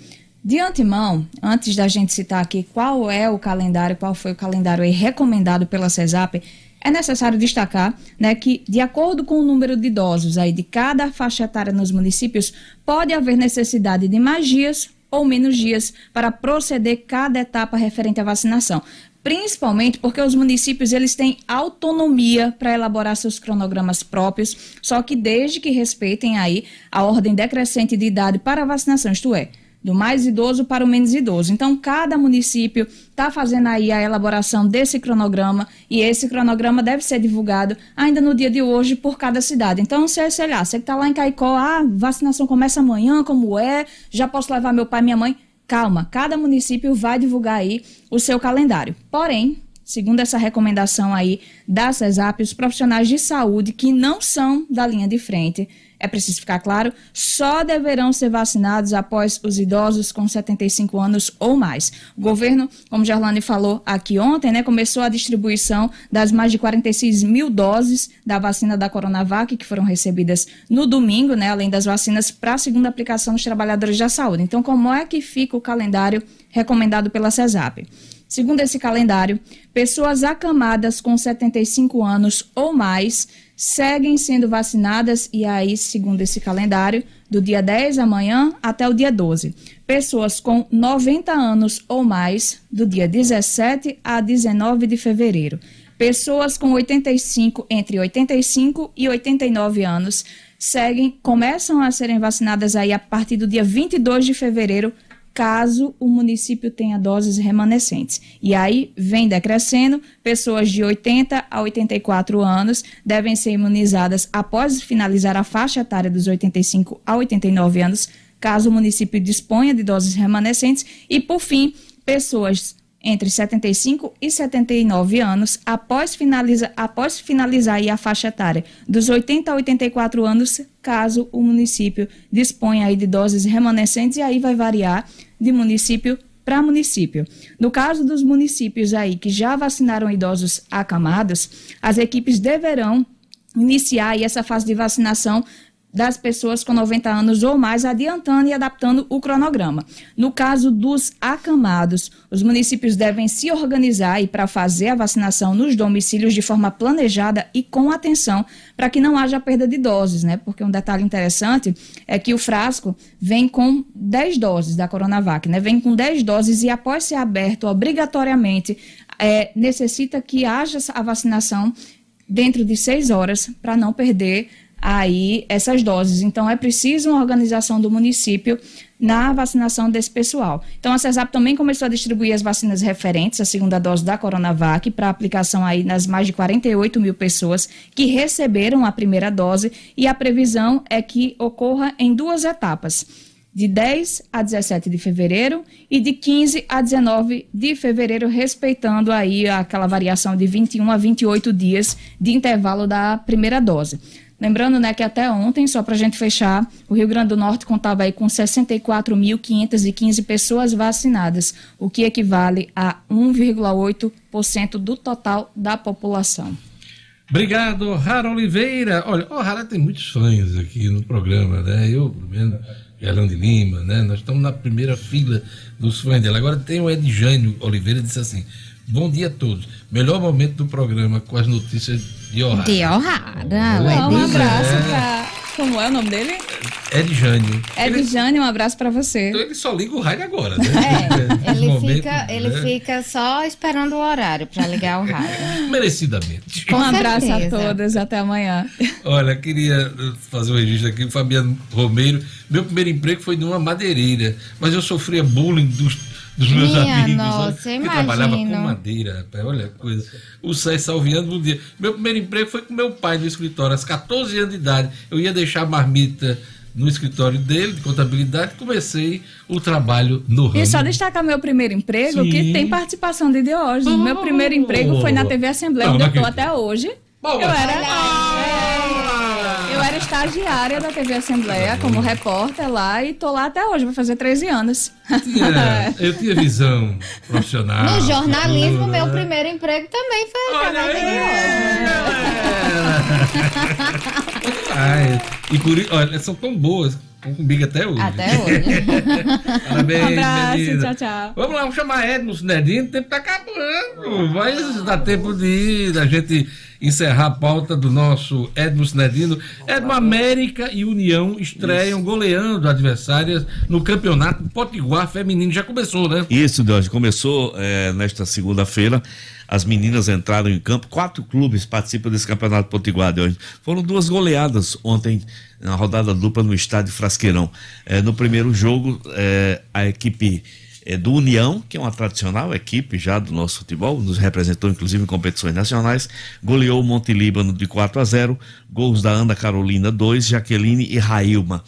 De antemão, antes da gente citar aqui qual é o calendário, qual foi o calendário recomendado pela CESAP, é necessário destacar né, que, de acordo com o número de idosos aí de cada faixa etária nos municípios, pode haver necessidade de mais dias ou menos dias para proceder cada etapa referente à vacinação. Principalmente porque os municípios eles têm autonomia para elaborar seus cronogramas próprios, só que desde que respeitem aí a ordem decrescente de idade para a vacinação, isto é, do mais idoso para o menos idoso. Então, cada município está fazendo aí a elaboração desse cronograma e esse cronograma deve ser divulgado ainda no dia de hoje por cada cidade. Então, se sei lá, você que está lá em Caicó, ah, vacinação começa amanhã, como é? Já posso levar meu pai e minha mãe? Calma, cada município vai divulgar aí o seu calendário. Porém, segundo essa recomendação aí da CESAP, os profissionais de saúde que não são da linha de frente é preciso ficar claro, só deverão ser vacinados após os idosos com 75 anos ou mais. O governo, como Gerlane falou aqui ontem, né, começou a distribuição das mais de 46 mil doses da vacina da Coronavac, que foram recebidas no domingo, né, além das vacinas para a segunda aplicação dos trabalhadores da saúde. Então, como é que fica o calendário recomendado pela CESAP? Segundo esse calendário, pessoas acamadas com 75 anos ou mais seguem sendo vacinadas, e aí, segundo esse calendário, do dia 10 amanhã até o dia 12. Pessoas com 90 anos ou mais, do dia 17 a 19 de fevereiro. Pessoas com 85, entre 85 e 89 anos, seguem, começam a serem vacinadas aí a partir do dia 22 de fevereiro caso o município tenha doses remanescentes. E aí vem decrescendo, pessoas de 80 a 84 anos devem ser imunizadas após finalizar a faixa etária dos 85 a 89 anos, caso o município disponha de doses remanescentes. E, por fim, pessoas entre 75 e 79 anos, após, finaliza, após finalizar a faixa etária dos 80 a 84 anos, caso o município disponha aí de doses remanescentes, e aí vai variar de município para município. No caso dos municípios aí que já vacinaram idosos acamados, as equipes deverão iniciar essa fase de vacinação das pessoas com 90 anos ou mais, adiantando e adaptando o cronograma. No caso dos acamados, os municípios devem se organizar para fazer a vacinação nos domicílios de forma planejada e com atenção, para que não haja perda de doses, né? Porque um detalhe interessante é que o frasco vem com 10 doses da Coronavac, né? Vem com 10 doses e após ser aberto obrigatoriamente, é, necessita que haja a vacinação dentro de 6 horas para não perder aí essas doses. Então, é preciso uma organização do município na vacinação desse pessoal. Então, a CESAP também começou a distribuir as vacinas referentes à segunda dose da Coronavac para aplicação aí nas mais de 48 mil pessoas que receberam a primeira dose e a previsão é que ocorra em duas etapas de 10 a 17 de fevereiro e de 15 a 19 de fevereiro, respeitando aí aquela variação de 21 a 28 dias de intervalo da primeira dose. Lembrando né, que até ontem, só para a gente fechar, o Rio Grande do Norte contava aí com 64.515 pessoas vacinadas, o que equivale a 1,8% do total da população. Obrigado, Rara Oliveira. Olha, o Rara tem muitos fãs aqui no programa, né? Eu, pelo menos, Gerlando de Lima, né? Nós estamos na primeira fila dos fãs dela. Agora tem o Edjânio Oliveira, disse assim: Bom dia a todos. Melhor momento do programa com as notícias de Ohara. De Ohara. Um abraço pra... Como é o nome dele? Edjânio. Edjânio, um abraço pra você. Então ele só liga o rádio agora, né? É, ele, fica, momento, ele né? fica só esperando o horário para ligar o rádio. Merecidamente. um abraço certeza. a todas, até amanhã. Olha, queria fazer um registro aqui, o Fabiano Romeiro. Meu primeiro emprego foi numa madeireira, mas eu sofria bullying dos, dos meus Minha amigos. nossa, que trabalhava com madeira, rapaz. Olha a coisa. O Sai Salviano, bom dia. Meu primeiro emprego foi com meu pai no escritório, aos 14 anos de idade. Eu ia deixar a marmita no escritório dele, de contabilidade, comecei o trabalho no ramo. E só destacar meu primeiro emprego, Sim. que tem participação de Diógenes. meu primeiro emprego foi na TV Assembleia, onde eu acredito. até hoje. Bom, Eu era, Ah! eu era estagiária da TV Assembleia como repórter lá e tô lá até hoje, vai fazer 13 anos. Tinha- eu tinha visão profissional. No jornalismo, tudo, meu né? primeiro emprego também foi Olha aí! hoje. Ah, é. E por isso, olha, elas são tão boas. Estão comigo até hoje. Até hoje. Parabéns, Um abraço, menina. tchau, tchau. Vamos lá, vamos chamar Edmo Nedinho, o tempo tá acabando. Vai dar tempo de da gente encerrar a pauta do nosso Edmo Nedino. Edmo América e União estreiam goleando adversárias no campeonato Potiguar Feminino. Já começou, né? Isso, Deus, começou eh, nesta segunda-feira. As meninas entraram em campo. Quatro clubes participam desse campeonato potiguar de hoje. Foram duas goleadas ontem na rodada dupla no estádio Frasqueirão. Eh, no primeiro jogo, eh, a equipe eh, do União, que é uma tradicional equipe já do nosso futebol, nos representou inclusive em competições nacionais, goleou o Monte Líbano de 4 a 0, gols da Ana Carolina 2, Jaqueline e Railma.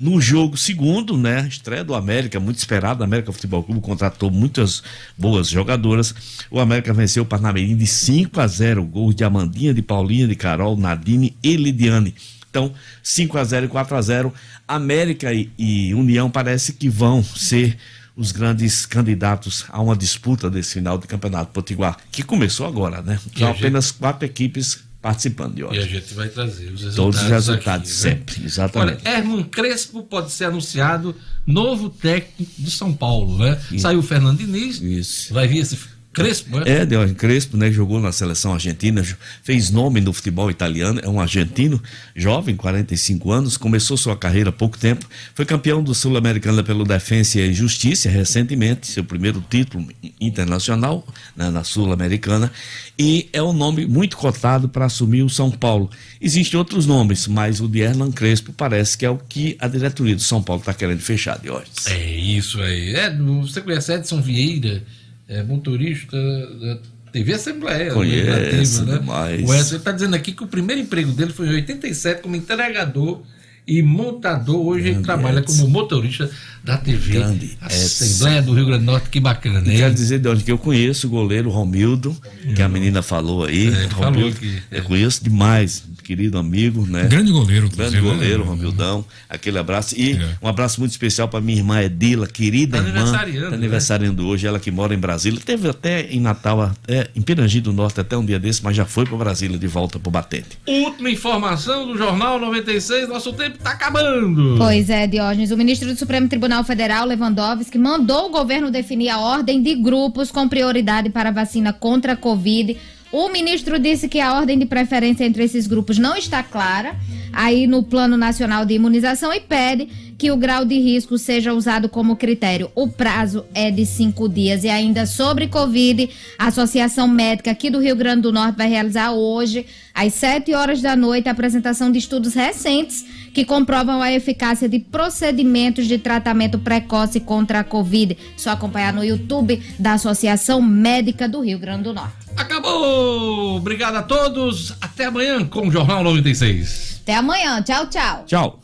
No jogo segundo, né, estreia do América, muito esperado, o América Futebol Clube contratou muitas boas jogadoras. O América venceu o Parnamirim de 5 a 0, gols de Amandinha, de Paulinha, de Carol, Nadine e Lidiane. Então, 5 a 0 e 4 a 0, América e, e União parece que vão ser os grandes candidatos a uma disputa desse final de campeonato potiguar, que começou agora, né? São a gente- apenas quatro equipes participando de hoje. E a gente vai trazer os resultados. Todos os resultados, aqui, né? sempre, exatamente. Olha, Herman Crespo pode ser anunciado novo técnico de São Paulo, né? Saiu o Fernando Diniz. Isso. Vai vir esse Crespo, né? É, Deus Crespo, né? Jogou na seleção argentina, fez nome no futebol italiano, é um argentino, jovem, 45 anos, começou sua carreira há pouco tempo, foi campeão do Sul-Americana pelo Defensa e Justiça recentemente, seu primeiro título internacional né, na Sul-Americana, e é um nome muito cotado para assumir o São Paulo. Existem outros nomes, mas o de Hernan Crespo parece que é o que a diretoria do São Paulo está querendo fechar de hoje. É isso aí. É, você conhece Edson Vieira, é motorista da TV Assembleia. Conheço Legislativa, demais. O Edson está dizendo aqui que o primeiro emprego dele foi em 87 como entregador e montador. Hoje ele trabalha como motorista da TV Grande Assembleia do Rio Grande do Norte. Que bacana, hein? quero dizer de onde que eu conheço o goleiro Romildo, que a menina falou aí. É, ele falou Romildo, que- Eu conheço demais, querido amigo, né? Grande goleiro, Grande inclusive, goleiro, né? Romildão. Aquele abraço. E um abraço muito especial para minha irmã Edila, querida Tá irmã. aniversariando, Tá né? aniversariando hoje, ela que mora em Brasília. Teve até em Natal, até em Pirangi do Norte, até um dia desse, mas já foi para Brasília de volta pro Batente. Última informação do Jornal 96. Nosso tempo está acabando. Pois é, Diógenes. O ministro do Supremo Tribunal Federal, Lewandowski, mandou o governo definir a ordem de grupos com prioridade para a vacina contra a Covid. O ministro disse que a ordem de preferência entre esses grupos não está clara aí no Plano Nacional de Imunização e pede que o grau de risco seja usado como critério. O prazo é de cinco dias. E ainda sobre Covid, a Associação Médica aqui do Rio Grande do Norte vai realizar hoje, às 7 horas da noite, a apresentação de estudos recentes que comprovam a eficácia de procedimentos de tratamento precoce contra a Covid. Só acompanhar no YouTube da Associação Médica do Rio Grande do Norte. Acabou! Obrigado a todos. Até amanhã com o Jornal 96. Até amanhã. Tchau, tchau. Tchau.